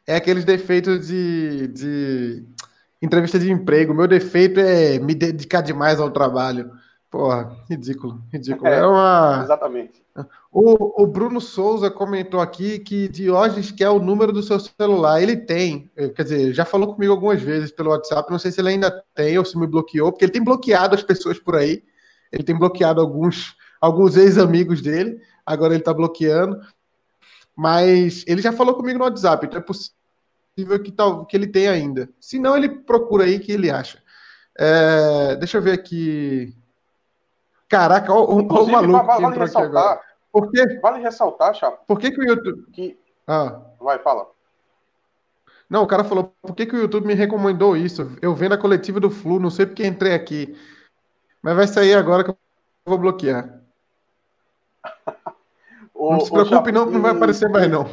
é aqueles defeitos de, de entrevista de emprego. Meu defeito é me dedicar demais ao trabalho. Porra, ridículo, ridículo. É, é uma... Exatamente. O, o, Bruno Souza comentou aqui que Diógenes quer o número do seu celular. Ele tem, eh, quer dizer, já falou comigo algumas vezes pelo WhatsApp. Não sei se ele ainda tem ou se me bloqueou, porque ele tem bloqueado as pessoas por aí. Ele tem bloqueado alguns, alguns ex-amigos dele. Agora ele está bloqueando. Mas ele já falou comigo no WhatsApp, então é possível que, tal, que ele tenha ainda. Se não, ele procura aí que ele acha. É, deixa eu ver aqui. Caraca, o, o maluco vale, vale ressaltar, Por quê? Vale ressaltar, Chapo. Por que, que o YouTube. Que... Ah. Vai, fala. Não, o cara falou, por que, que o YouTube me recomendou isso? Eu vendo a coletiva do Flu, não sei porque entrei aqui. Mas vai sair agora que eu vou bloquear. o, não se preocupe, não, não vai aparecer mais, não.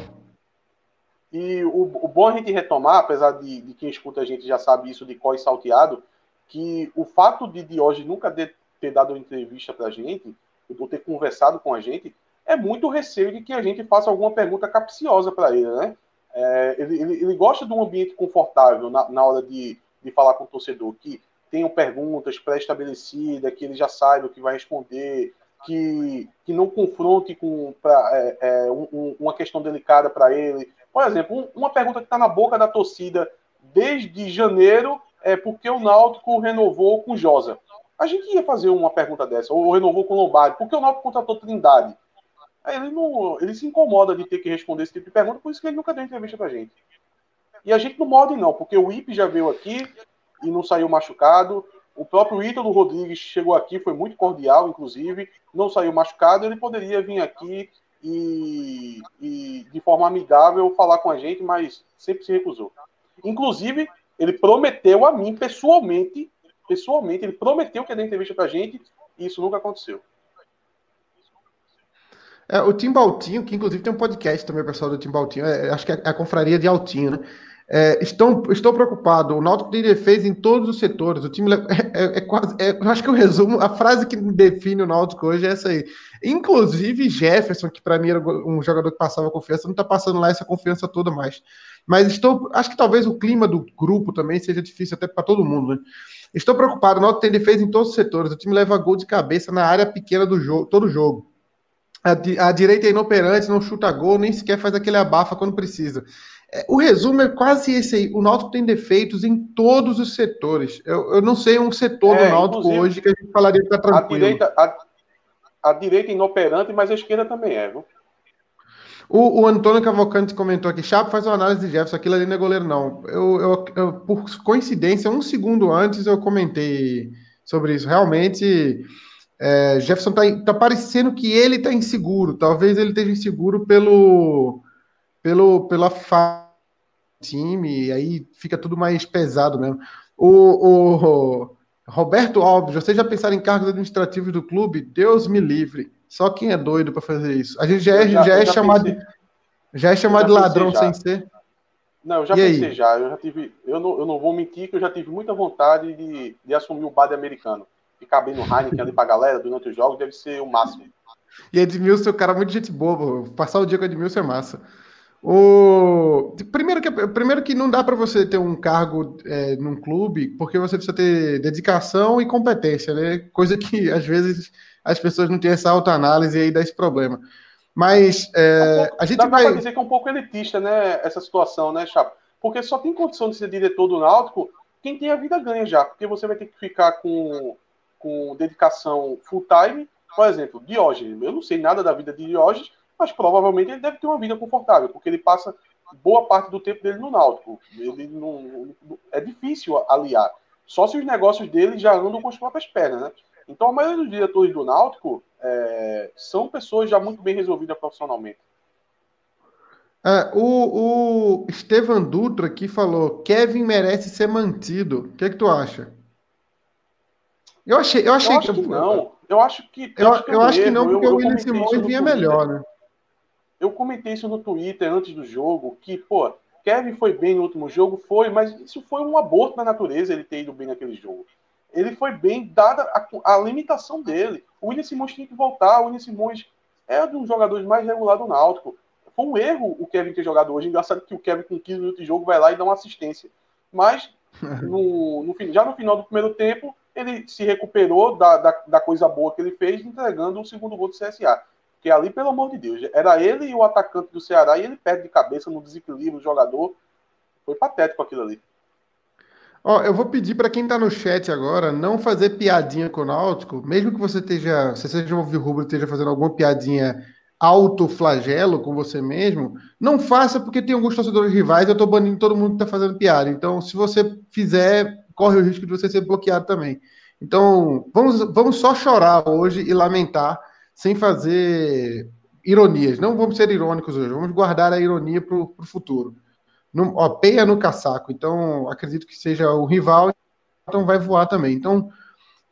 E o, o bom a gente retomar, apesar de, de, quem escuta a gente já sabe isso de e salteado, que o fato de Diógenes nunca ter, ter dado uma entrevista pra gente, ou ter conversado com a gente, é muito receio de que a gente faça alguma pergunta capciosa para ele, né? É, ele, ele, ele, gosta de um ambiente confortável na, na hora de, de falar com o torcedor, que tenham perguntas pré-estabelecidas, que ele já saiba o que vai responder, que, que não confronte com pra, é, é, um, uma questão delicada para ele. Por exemplo, um, uma pergunta que está na boca da torcida desde janeiro é por que o Náutico renovou com Josa. A gente ia fazer uma pergunta dessa, ou renovou com Lombardi, por que o Náutico contratou Trindade? Ele, não, ele se incomoda de ter que responder esse tipo de pergunta, por isso que ele nunca deu entrevista pra gente. E a gente não morde não, porque o IP já veio aqui e não saiu machucado. O próprio Ítalo Rodrigues chegou aqui, foi muito cordial, inclusive, não saiu machucado. Ele poderia vir aqui e, e, de forma amigável falar com a gente, mas sempre se recusou. Inclusive, ele prometeu a mim pessoalmente, pessoalmente, ele prometeu que ia dar entrevista pra gente, e isso nunca aconteceu. É, o Tim Baltinho, que inclusive tem um podcast também, pessoal do Tim Baltinho, é, acho que é a confraria de Altinho, né? É, estou, estou preocupado. O Náutico tem defesa em todos os setores. O time é, é, é quase. É, eu acho que o resumo, a frase que define o Náutico hoje é essa aí. Inclusive Jefferson, que para mim era um jogador que passava confiança, não está passando lá essa confiança toda mais. Mas estou, acho que talvez o clima do grupo também seja difícil até para todo mundo. Né? Estou preocupado. O Náutico tem defesa em todos os setores. O time leva gol de cabeça na área pequena do jogo, todo jogo. A, a direita é inoperante, não chuta gol, nem sequer faz aquele abafa quando precisa. É, o resumo é quase esse aí. O Náutico tem defeitos em todos os setores. Eu, eu não sei um setor é, do Náutico hoje que a gente falaria que está tranquilo. A direita, a, a direita inoperante, mas a esquerda também é, viu? O, o, Antônio Cavalcante comentou aqui, Chapo faz uma análise de Jefferson, aquilo ali não é goleiro, não. Eu, eu, eu, por coincidência, um segundo antes eu comentei sobre isso. Realmente, é, Jefferson tá, tá parecendo que ele tá inseguro. Talvez ele esteja inseguro pelo, pelo pela fa time, e aí fica tudo mais pesado mesmo. O, o Roberto Alves, vocês já pensaram em cargos administrativos do clube? Deus me livre. Só quem é doido para fazer isso. A gente já, é, já, já é já chamado pensei. já é chamado de ladrão já. sem ser. Não, eu já e pensei aí? já. Eu já tive. Eu não, eu não vou mentir que eu já tive muita vontade de, de assumir o BAD americano ficar bem no Heineken ali pra galera durante os jogos deve ser o máximo. E Edmilson, o cara muito gente boa, passar o dia com Edmilson é massa. O... Primeiro, que, primeiro que não dá para você ter um cargo é, num clube, porque você precisa ter dedicação e competência, né? Coisa que às vezes as pessoas não têm essa autoanálise e aí dá esse problema. Mas é, a gente dá, vai. Dá pra dizer que é um pouco elitista, né? Essa situação, né, Chapa? Porque só tem condição de ser diretor do Náutico quem tem a vida ganha já, porque você vai ter que ficar com com dedicação full time, por exemplo, Diógenes. Eu não sei nada da vida de Diógenes, mas provavelmente ele deve ter uma vida confortável, porque ele passa boa parte do tempo dele no Náutico. Ele não, é difícil aliar. Só se os negócios dele já andam com as próprias pernas, né? Então a maioria dos diretores do Náutico é, são pessoas já muito bem resolvidas profissionalmente. É, o, o Estevan Dutra aqui falou: Kevin merece ser mantido. O que, é que tu acha? Eu achei, eu achei eu acho que, que não. Eu acho que. Eu, eu, eu acho que não, porque eu, o William Simões vinha melhor, né? Eu comentei isso no Twitter antes do jogo, que, pô, Kevin foi bem no último jogo, foi, mas isso foi um aborto da natureza ele ter ido bem naquele jogo. Ele foi bem, dada a, a limitação dele. O William Simões tinha que voltar, o William Simões é um dos jogadores mais regulados do Náutico. Foi um erro o Kevin ter jogado hoje. Engraçado que o Kevin, com 15 minutos de jogo, vai lá e dá uma assistência. Mas no, no, já no final do primeiro tempo, ele se recuperou da, da, da, coisa boa que ele fez, entregando o segundo gol do CSA. Que ali, pelo amor de Deus, era ele e o atacante do Ceará, e ele perde de cabeça no desequilíbrio do jogador. Foi patético aquilo ali. Ó, eu vou pedir para quem está no chat agora não fazer piadinha com o Náutico, mesmo que você esteja, se seja um rubro esteja fazendo alguma piadinha autoflagelo com você mesmo, não faça porque tem alguns torcedores rivais, eu estou banindo todo mundo que está fazendo piada. Então, se você fizer, corre o risco de você ser bloqueado também. Então, vamos, vamos só chorar hoje e lamentar, sem fazer ironias. Não vamos ser irônicos hoje, vamos guardar a ironia para o futuro. No, ó, peia no casaco. Então, acredito que seja o rival, então vai voar também. Então,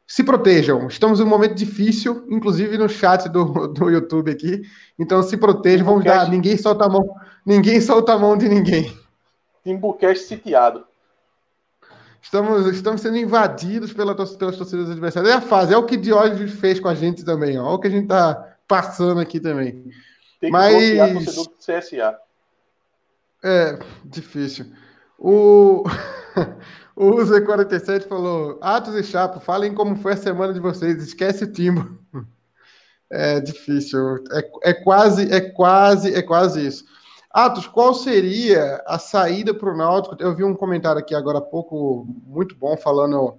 se protejam. Estamos em um momento difícil, inclusive no chat do, do YouTube aqui. Então, se protejam. Vamos dar. Ninguém solta a mão. Ninguém solta a mão de ninguém. Timbucast sitiado. Estamos, estamos sendo invadidos pela, pelas torcidas adversárias. É a fase, é o que Diógenes fez com a gente também. Ó. Olha o que a gente está passando aqui também. Tem que Mas... torcedor do CSA. É, difícil. O, o Z47 falou: Atos e Chapo, falem como foi a semana de vocês, esquece o timbo. É difícil. É, é quase, é quase, é quase isso. Atos, qual seria a saída para o Náutico? Eu vi um comentário aqui agora há pouco, muito bom, falando,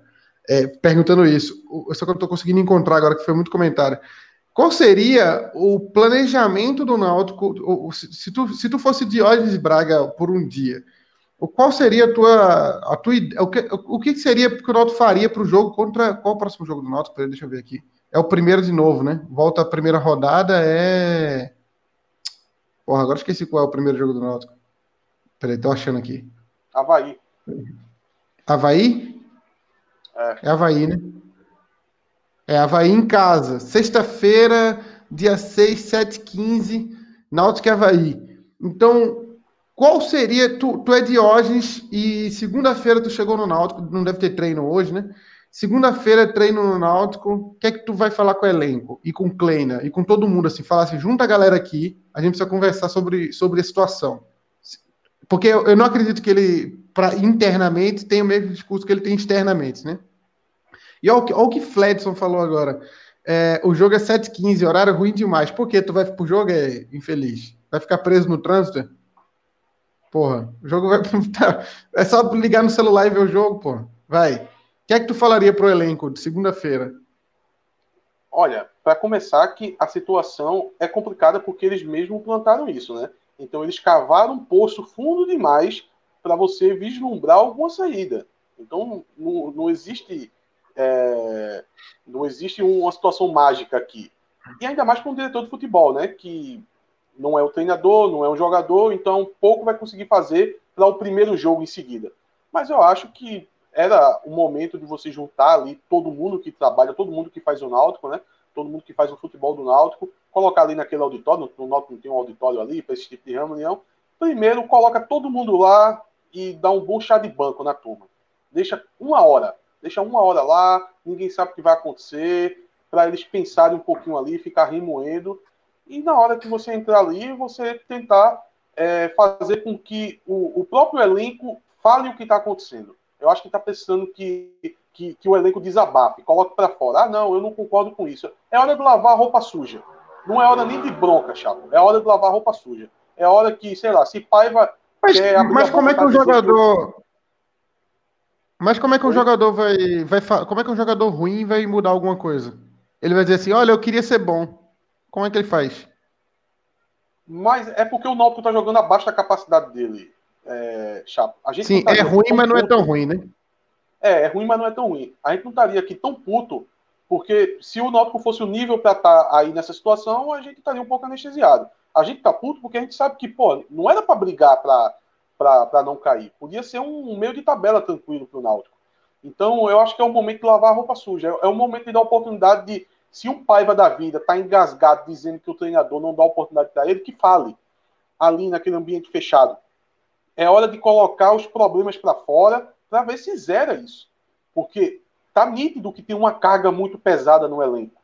é, perguntando isso. Só que eu não estou conseguindo encontrar agora, que foi muito comentário. Qual seria o planejamento do Náutico, se tu, se tu fosse Diógenes Braga por um dia, qual seria a tua, a tua o, que, o que seria que o Náutico faria para o jogo contra, qual o próximo jogo do Náutico? Deixa eu ver aqui. É o primeiro de novo, né? Volta a primeira rodada, é... Porra, agora esqueci qual é o primeiro jogo do Náutico. Peraí, tô achando aqui. Havaí. Havaí? É. É Havaí, né? É, Havaí em casa. Sexta-feira, dia 6, 7, 15, Náutico e Havaí. Então, qual seria. Tu, tu é Diógenes e segunda-feira tu chegou no Náutico, não deve ter treino hoje, né? Segunda-feira, treino no Náutico. O que é que tu vai falar com o elenco e com o Kleina e com todo mundo? Assim, falar assim, junta a galera aqui, a gente precisa conversar sobre, sobre a situação. Porque eu, eu não acredito que ele, pra, internamente, tenha o mesmo discurso que ele tem externamente, né? E olha o que, o que Fledson falou agora. É, o jogo é 7h15, horário ruim demais. Por que tu vai pro jogo, é infeliz? Vai ficar preso no trânsito? Porra, o jogo vai. é só ligar no celular e ver o jogo, porra. Vai. O que é que tu falaria pro elenco de segunda-feira? Olha, para começar, que a situação é complicada porque eles mesmos plantaram isso, né? Então eles cavaram um poço fundo demais para você vislumbrar alguma saída. Então não, não existe é, não existe uma situação mágica aqui. E ainda mais para um diretor de futebol, né? Que não é o treinador, não é um jogador, então pouco vai conseguir fazer para o primeiro jogo em seguida. Mas eu acho que era o momento de você juntar ali todo mundo que trabalha, todo mundo que faz o Náutico, né? Todo mundo que faz o futebol do Náutico, colocar ali naquele auditório, no Náutico não tem um auditório ali para esse tipo de reunião. Primeiro, coloca todo mundo lá e dá um bom chá de banco na turma. Deixa uma hora, deixa uma hora lá, ninguém sabe o que vai acontecer, para eles pensarem um pouquinho ali, ficar remoendo. E na hora que você entrar ali, você tentar é, fazer com que o, o, próprio elenco fale o que está acontecendo. Eu acho que está precisando que, que, que, o elenco desabafe, coloque para fora. Ah, não, eu não concordo com isso. É hora de lavar a roupa suja. Não é hora nem de bronca, Chapo. É hora de lavar a roupa suja. É hora que, sei lá, se Paiva. Mas, mas como é que o jogador. Mas como é que um jogador vai, vai. Como é que um jogador ruim vai mudar alguma coisa? Ele vai dizer assim: olha, eu queria ser bom. Como é que ele faz? Mas é porque o Náutico tá jogando abaixo da capacidade dele, é, Chapo. A gente Sim, tá é ruim, mas não é tão ruim, né? É, é ruim, mas não é tão ruim. A gente não estaria aqui tão puto, porque se o Náutico fosse o nível para estar tá aí nessa situação, a gente estaria um pouco anestesiado. A gente tá puto porque a gente sabe que, pô, não era para brigar para não cair. Podia ser um meio de tabela tranquilo para o Náutico. Então, eu acho que é o momento de lavar a roupa suja. É o momento de dar oportunidade de. Se um paiva da vida está engasgado dizendo que o treinador não dá oportunidade para ele, que fale ali naquele ambiente fechado. É hora de colocar os problemas para fora para ver se zera isso. Porque tá nítido que tem uma carga muito pesada no elenco.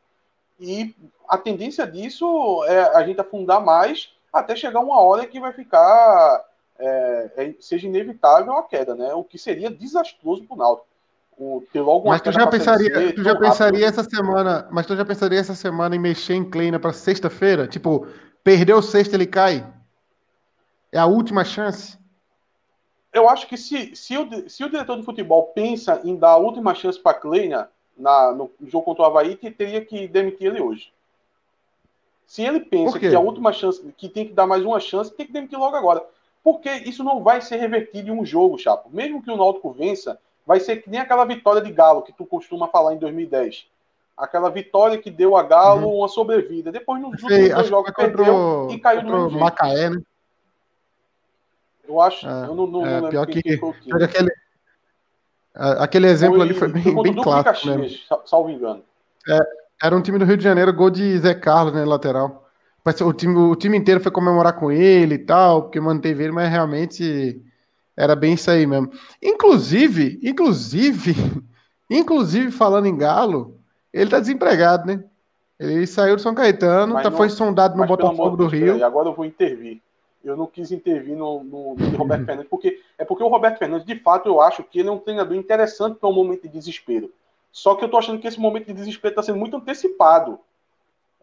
E a tendência disso é a gente afundar mais até chegar uma hora que vai ficar é, é, seja inevitável a queda, né? O que seria desastroso para o Náutico. ter logo mas tu já pensaria, tu já pensaria essa semana, mas tu já pensaria essa semana em mexer em Kleina para sexta-feira? Tipo, perdeu sexta ele cai? É a última chance? Eu acho que se, se, o, se o diretor de futebol pensa em dar a última chance para Kleina na, no jogo contra o Havaí, teria que demitir ele hoje. Se ele pensa que a última chance, que tem que dar mais uma chance, tem que demitir logo agora. Porque isso não vai ser revertido em um jogo, Chapo. Mesmo que o Náutico vença, vai ser que nem aquela vitória de Galo que tu costuma falar em 2010. Aquela vitória que deu a Galo uhum. uma sobrevida. Depois nos últimos dois jogos perdeu e caiu no Macaé, né? Eu acho. É, eu não, não, é, não pior que, que aquele, aquele exemplo foi, ali foi bem, bem clássico. Né? Salvo engano. É, era um time do Rio de Janeiro, gol de Zé Carlos, né, lateral. O time, o time inteiro foi comemorar com ele e tal, porque manteve ele, mas realmente era bem isso aí mesmo. Inclusive, inclusive, inclusive falando em Galo, ele tá desempregado, né? Ele saiu do São Caetano, tá, não, foi sondado no Botafogo do Rio. Agora eu vou intervir eu não quis intervir no, no, no Roberto Fernandes, porque é porque o Roberto Fernandes, de fato, eu acho que ele é um treinador interessante para um momento de desespero. Só que eu tô achando que esse momento de desespero está sendo muito antecipado.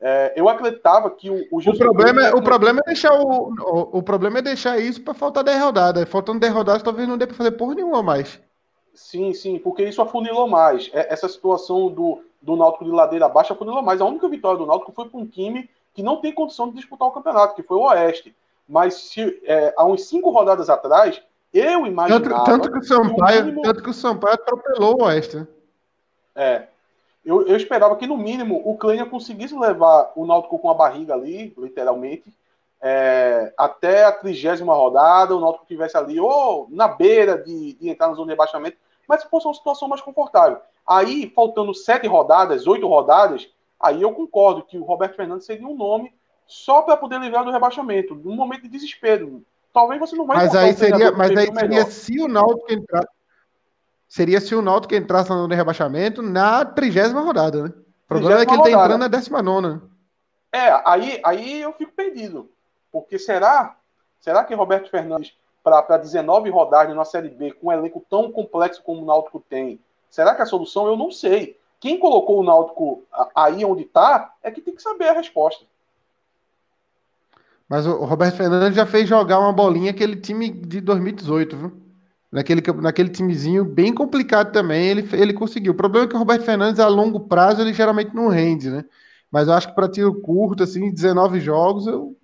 É, eu acreditava que o O, o problema, é, o problema é deixar o, o, o problema é deixar isso para faltar 10 rodadas. Faltando 10 rodadas, talvez não dê para fazer porra nenhuma mais. Sim, sim, porque isso afunilou mais. É, essa situação do, do Náutico de ladeira abaixo afunilou mais. A única vitória do Náutico foi para um time que não tem condição de disputar o campeonato, que foi o Oeste. Mas se, é, há uns cinco rodadas atrás, eu imaginava. Tanto, tanto que, o Sampaio, mínimo... tanto que o Sampaio atropelou o Oeste. Né? É. Eu, eu, esperava que, no mínimo, o Kleiner conseguisse levar o Náutico com a barriga ali, literalmente, é, até a trigésima rodada, o Náutico estivesse ali, ou na beira de, de, entrar na zona de rebaixamento, mas se fosse uma situação mais confortável. Aí, faltando sete rodadas, oito rodadas, aí eu concordo que o Roberto Fernandes seria um nome só para poder livrar do rebaixamento, num momento de desespero. Talvez você não vai Mas aí seria, mas aí seria se o Náutico entrar seria se o Náutico entrasse no rebaixamento na trigésima rodada, né? O problema é que ele está entrando na décima nona. É, aí, aí eu fico perdido. Porque será, será que Roberto Fernandes, para 19 rodadas na Série B, com um elenco tão complexo como o Náutico tem, será que a solução? Eu não sei. Quem colocou o Náutico aí onde está é que tem que saber a resposta. Mas o Roberto Fernandes já fez jogar uma bolinha aquele time de 2018, viu? Naquele, naquele timezinho bem complicado também, ele, ele conseguiu. O problema é que o Roberto Fernandes, a longo prazo, ele geralmente não rende, né? Mas eu acho que para tiro curto, assim, 19 jogos, eu,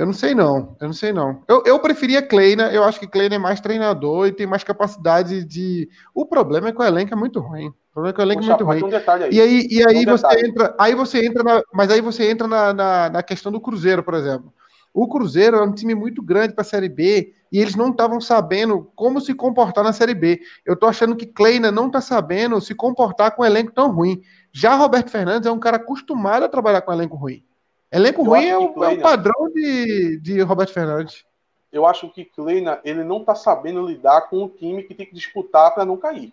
eu não sei não. Eu não sei não. Eu, eu preferia Kleina, eu acho que Kleina é mais treinador e tem mais capacidade de. O problema é que o elenco é muito ruim. O problema é que o elenco Poxa, é muito ruim. Um aí. E aí, e aí um você detalhe. entra. Aí você entra na, Mas aí você entra na, na, na questão do Cruzeiro, por exemplo. O Cruzeiro é um time muito grande para a Série B e eles não estavam sabendo como se comportar na Série B. Eu estou achando que Kleina não está sabendo se comportar com um elenco tão ruim. Já Roberto Fernandes é um cara acostumado a trabalhar com um elenco ruim. Elenco eu ruim é o, Kleina, é o, padrão de, de Roberto Fernandes. Eu acho que Kleina ele não está sabendo lidar com um time que tem que disputar para não cair.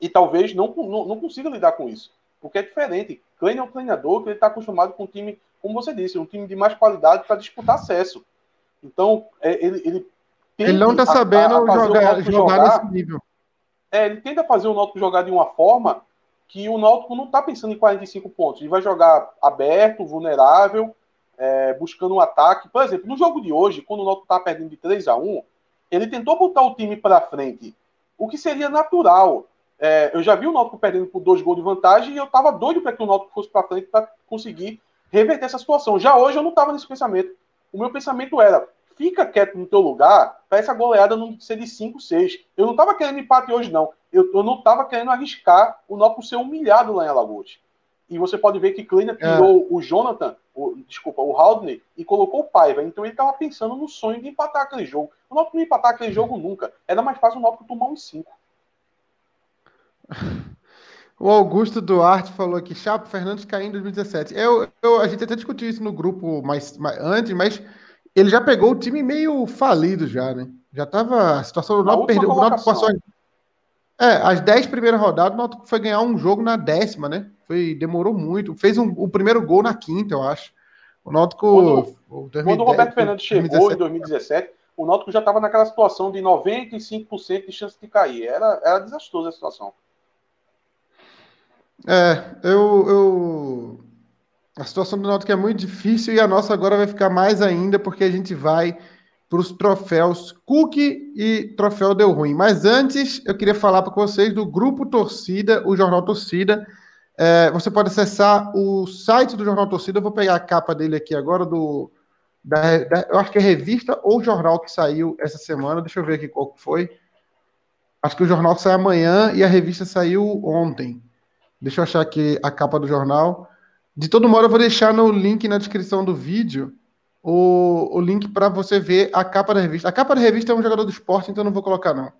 E talvez não, não, não, consiga lidar com isso. Porque é diferente. Kleina é um treinador que ele está acostumado com um time como você disse, um time de mais qualidade para disputar acesso. Então, é, ele, ele, ele não está sabendo a, a jogar, jogar, nesse nível. É, ele tenta fazer o Náutico jogar de uma forma que o Náutico não está pensando em 45 pontos. Ele vai jogar aberto, vulnerável, é, buscando um ataque. Por exemplo, no jogo de hoje, quando o Náutico está perdendo de 3 a 1 ele tentou botar o time para frente, o que seria natural. É, eu já vi o Náutico perdendo por dois gols de vantagem e eu estava doido para que o Náutico fosse para frente para conseguir reverter essa situação. Já hoje eu não estava nesse pensamento. O meu pensamento era, fica quieto no teu lugar para essa goleada não ser de 5, 6. Eu não estava querendo empate hoje, não. Eu, eu não estava querendo arriscar o Náutico ser humilhado lá em Alagoas. E você pode ver que Kleina é. tirou é. o Jonathan, o, desculpa, o Haldney, e colocou o Paiva. Então ele estava pensando no sonho de empatar aquele jogo. O Náutico não ia empatar aquele jogo nunca. Era mais fácil o Náutico tomar uns 5. O Augusto Duarte falou que Chapo Fernandes caiu em 2017. Eu, eu, a gente até discutiu isso no grupo mais, mais, antes, mas ele já pegou o time meio falido já, né? Já tava. A situação do Náutico perdeu. O Náutico passou. É, as 10 primeiras rodadas, o Náutico foi ganhar um jogo na décima, né? Foi, demorou muito. Fez um, o primeiro gol na quinta, eu acho. O Náutico. Quando o, 2010, quando o Roberto Fernandes chegou 2017. em 2017, o Náutico já estava naquela situação de 95% de chance de cair. Era, era desastrosa a situação. É, eu, eu. A situação do Náutico é muito difícil e a nossa agora vai ficar mais ainda, porque a gente vai para os troféus Cook e troféu Deu Ruim. Mas antes, eu queria falar para vocês do Grupo Torcida, o Jornal Torcida. É, você pode acessar o site do Jornal Torcida. Eu vou pegar a capa dele aqui agora, do, da, da, eu acho que é revista ou jornal que saiu essa semana. Deixa eu ver aqui qual foi. Acho que o jornal sai amanhã e a revista saiu ontem. Deixa eu achar aqui a capa do jornal. De todo modo, eu vou deixar no link na descrição do vídeo o, o link para você ver a capa da revista. A capa da revista é um jogador do esporte, então não vou colocar, não.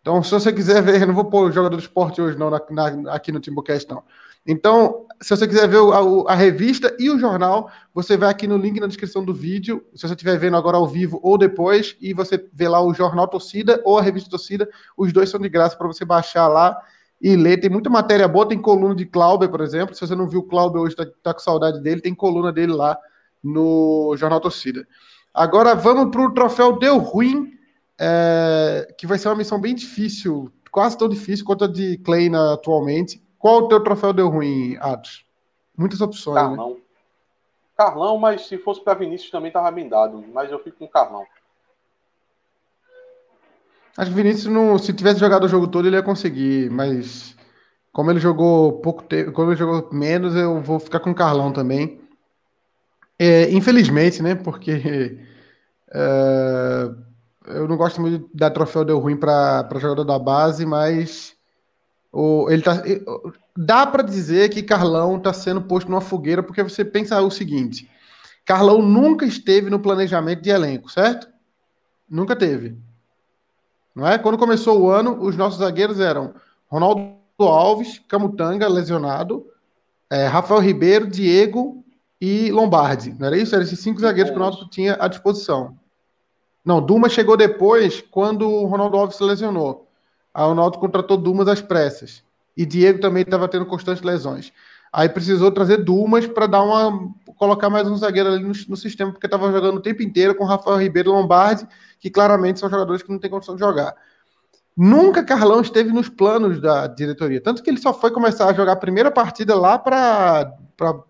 Então, se você quiser ver, não vou pôr o jogador do esporte hoje, não, na, na, aqui no Timbocast, não. Então, se você quiser ver a, a, revista e o jornal, você vai aqui no link na descrição do vídeo, se você estiver vendo agora ao vivo ou depois, e você vê lá o Jornal Torcida ou a revista Torcida, os dois são de graça para você baixar lá e ler. Tem muita matéria boa, tem coluna de Clauber, por exemplo. Se você não viu o Clauber hoje, está tá com saudade dele, tem coluna dele lá no Jornal Torcida. Agora vamos para o troféu Deu Ruim, é, que vai ser uma missão bem difícil, quase tão difícil quanto a de Kleina atualmente. Qual o teu troféu deu ruim, Atos? Muitas opções. Né? Carlão. Né? Carlão, mas se fosse para Vinícius também tava bem dado. Mas eu fico com Carlão. Acho que o Vinícius, não, se tivesse jogado o jogo todo, ele ia conseguir. Mas como ele jogou pouco tempo, como ele jogou menos, eu vou ficar com o Carlão também. É, infelizmente, né? Porque é, eu não gosto muito de dar troféu deu ruim para jogador da base, mas o, ele tá, dá para dizer que Carlão está sendo posto numa fogueira, porque você pensa o seguinte: Carlão nunca esteve no planejamento de elenco, certo? Nunca teve. Não é? Quando começou o ano, os nossos zagueiros eram Ronaldo Alves, Camutanga, lesionado, é, Rafael Ribeiro, Diego e Lombardi. Não era isso? Eram esses cinco zagueiros que o Náutico tinha à disposição. Não, Duma chegou depois, quando o Ronaldo Alves se lesionou. Aí o Náutico contratou Dumas às pressas. E Diego também estava tendo constantes lesões. Aí precisou trazer Dumas para dar uma. colocar mais um zagueiro ali no, no sistema, porque estava jogando o tempo inteiro com Rafael Ribeiro e Lombardi, que claramente são jogadores que não têm condição de jogar. Nunca Carlão esteve nos planos da diretoria. Tanto que ele só foi começar a jogar a primeira partida lá para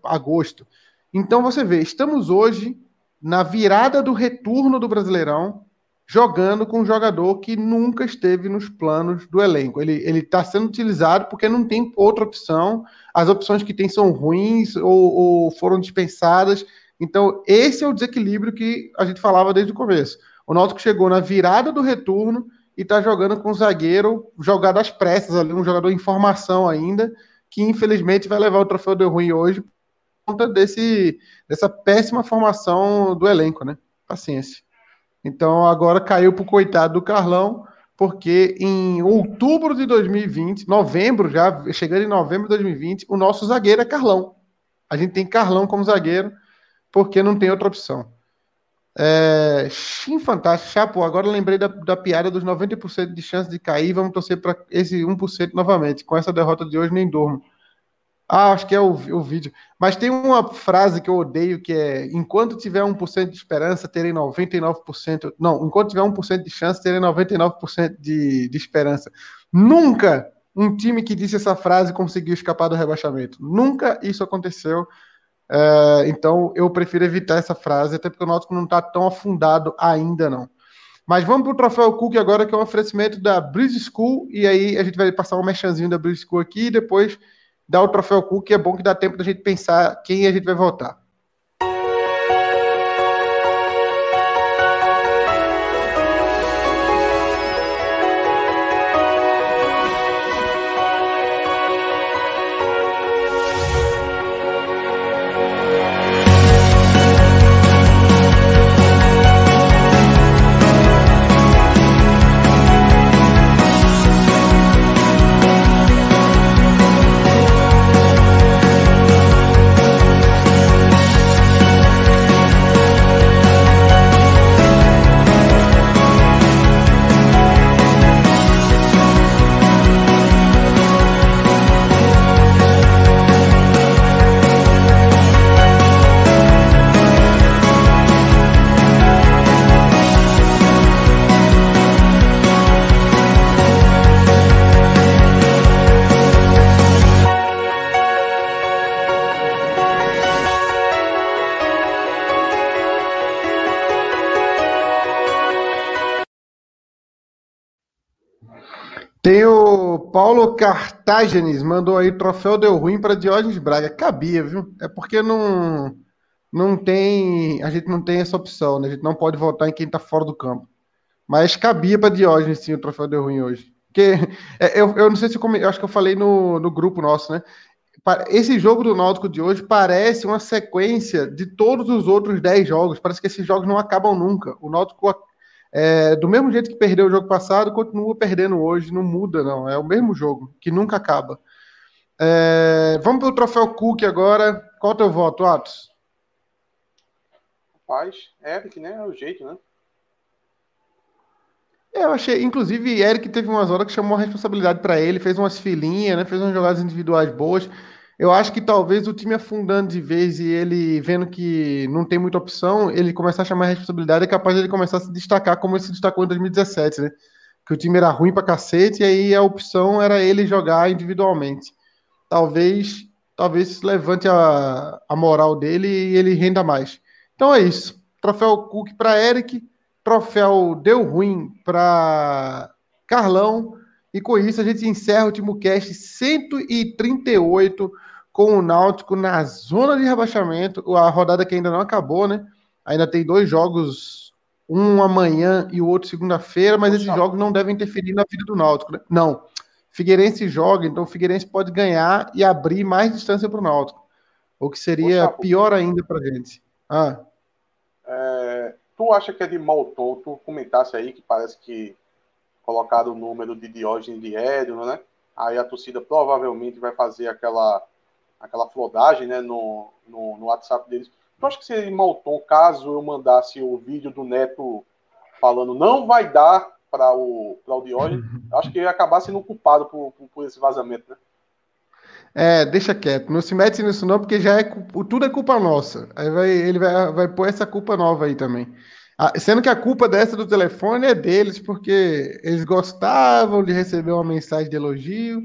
agosto. Então você vê, estamos hoje na virada do retorno do Brasileirão jogando com um jogador que nunca esteve nos planos do elenco. Ele está sendo utilizado porque não tem outra opção, as opções que tem são ruins ou, ou, foram dispensadas. Então, esse é o desequilíbrio que a gente falava desde o começo. O Náutico chegou na virada do retorno e está jogando com um zagueiro jogado às pressas ali, um jogador em formação ainda, que infelizmente vai levar o troféu de ruim hoje conta desse, dessa péssima formação do elenco, né? Paciência. Então agora caiu para o coitado do Carlão, porque em outubro de 2020, novembro já, chegando em novembro de 2020, o nosso zagueiro é Carlão. A gente tem Carlão como zagueiro, porque não tem outra opção. É, sim, fantástico. Chapo, agora lembrei da, da piada dos 90% de chance de cair. Vamos torcer para esse 1% novamente. Com essa derrota de hoje, nem dormo. Ah, acho que é o, o vídeo. Mas tem uma frase que eu odeio que é: enquanto tiver 1% de esperança, terei 99%. Não, enquanto tiver 1% de chance, terei 99% de, de esperança. Nunca um time que disse essa frase conseguiu escapar do rebaixamento. Nunca isso aconteceu. É, então eu prefiro evitar essa frase, até porque o Náutico não está tão afundado ainda, não. Mas vamos para o Troféu Cook agora, que é um oferecimento da Breeze School, e aí a gente vai passar um mechanzinho da Breeze School aqui e depois dar o troféu Cook, é bom que dá tempo da gente pensar quem a gente vai votar. Tem o Paulo Cartagenes, mandou aí troféu deu ruim para Diógenes Braga. Cabia, viu? É porque não não tem, a gente não tem essa opção, né? A gente não pode votar em quem está fora do campo. Mas cabia para Diógenes sim o troféu deu ruim hoje. Porque é, eu, eu não sei se eu, eu acho que eu falei no, no grupo nosso, né? Esse jogo do Náutico de hoje parece uma sequência de todos os outros 10 jogos. Parece que esses jogos não acabam nunca. O Náutico é, do mesmo jeito que perdeu o jogo passado, continua perdendo hoje, não muda, não. É o mesmo jogo, que nunca acaba. É, vamos para o troféu Cook agora. Qual é o teu voto, Atos? Rapaz, Eric, né? É o jeito, né? É, eu achei, inclusive, Eric teve umas horas que chamou a responsabilidade para ele, fez umas filinhas, né? Fez umas jogadas individuais boas. Eu acho que talvez o time afundando de vez e ele vendo que não tem muita opção, ele começar a chamar a responsabilidade, é capaz de ele começar a se destacar como ele se destacou em 2017, né? Que o time era ruim pra cacete e aí a opção era ele jogar individualmente. Talvez, talvez levante a, a moral dele e ele renda mais. Então é isso. Troféu Cook para Eric, troféu deu ruim para Carlão. E com isso a gente encerra o último cast 138 com o Náutico na zona de rebaixamento. A rodada que ainda não acabou, né? Ainda tem dois jogos, um amanhã e o outro segunda-feira, mas esses jogos não devem interferir na vida do Náutico, né? Não. Figueirense joga, então o Figueirense pode ganhar e abrir mais distância para o Náutico. O que seria pior ainda para a gente. Ah. É, tu acha que é de mau tom? Tu comentasse aí que parece que colocaram o número de Diógenes de Édino, né? Aí a torcida provavelmente vai fazer aquela aquela flodagem né, no, no, no WhatsApp deles. Eu acho que seria mau tom caso eu mandasse o vídeo do Neto falando não vai dar para o, o Diógenes. Acho que ia acabar sendo culpado por, por, por, esse vazamento, né? É, deixa quieto. Não se mete nisso não, porque já é tudo é culpa nossa. Aí vai, ele vai, vai pôr essa culpa nova aí também. Ah, sendo que a culpa dessa do telefone é deles, porque eles gostavam de receber uma mensagem de elogio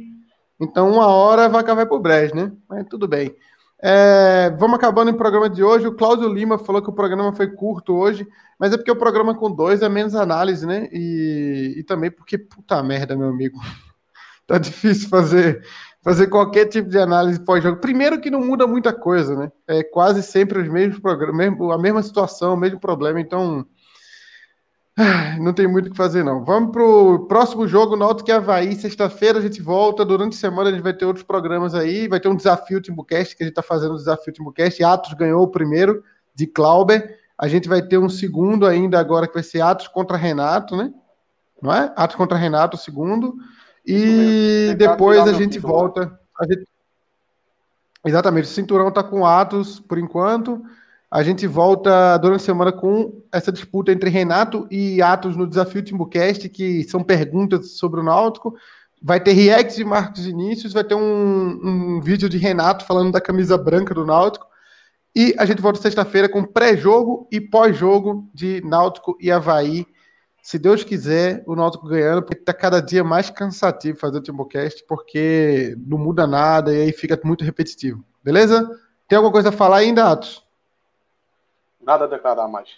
então, uma hora a vaca vai pro brejo, né? Mas tudo bem. É, vamos acabando o programa de hoje. O Cláudio Lima falou que o programa foi curto hoje, mas é porque o programa com dois é menos análise, né? E, e também porque, puta merda, meu amigo. tá difícil fazer, fazer qualquer tipo de análise pós-jogo. Primeiro que não muda muita coisa, né? É quase sempre os mesmos programas, a mesma situação, o mesmo problema. Então, não tem muito o que fazer, não. Vamos pro próximo jogo, Náutico e Havaí. Sexta-feira a gente volta. Durante a semana a gente vai ter outros programas aí. Vai ter um desafio Timbucast, que a gente está fazendo o desafio Timbucast. Atos ganhou o primeiro, de Clauber. A gente vai ter um segundo ainda agora, que vai ser Atos contra Renato, né? Não é? Atos contra Renato, o segundo. E depois a gente volta. A gente... Exatamente, o cinturão tá com Atos por enquanto. A gente volta durante a semana com essa disputa entre Renato e Atos no Desafio Timbucast, que são perguntas sobre o Náutico. Vai ter react de Marcos Inícios, vai ter um, um vídeo de Renato falando da camisa branca do Náutico. E a gente volta sexta-feira com pré-jogo e pós-jogo de Náutico e Havaí. Se Deus quiser, o Náutico ganhando, porque está cada dia mais cansativo fazer o Timbucast, porque não muda nada e aí fica muito repetitivo. Beleza? Tem alguma coisa a falar ainda, Atos? Nada a declarar mais.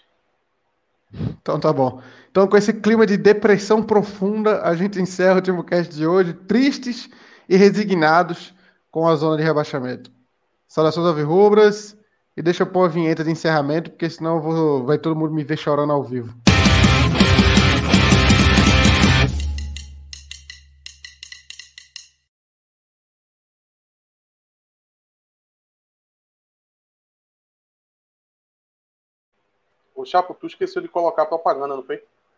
Então tá bom. Então, com esse clima de depressão profunda, a gente encerra o último cast de hoje, tristes e resignados com a zona de rebaixamento. Saudações alvirrubras e deixa eu pôr a vinheta de encerramento, porque senão vou, vai todo mundo me ver chorando ao vivo. Chapo, tu esqueceu de colocar propaganda, não foi?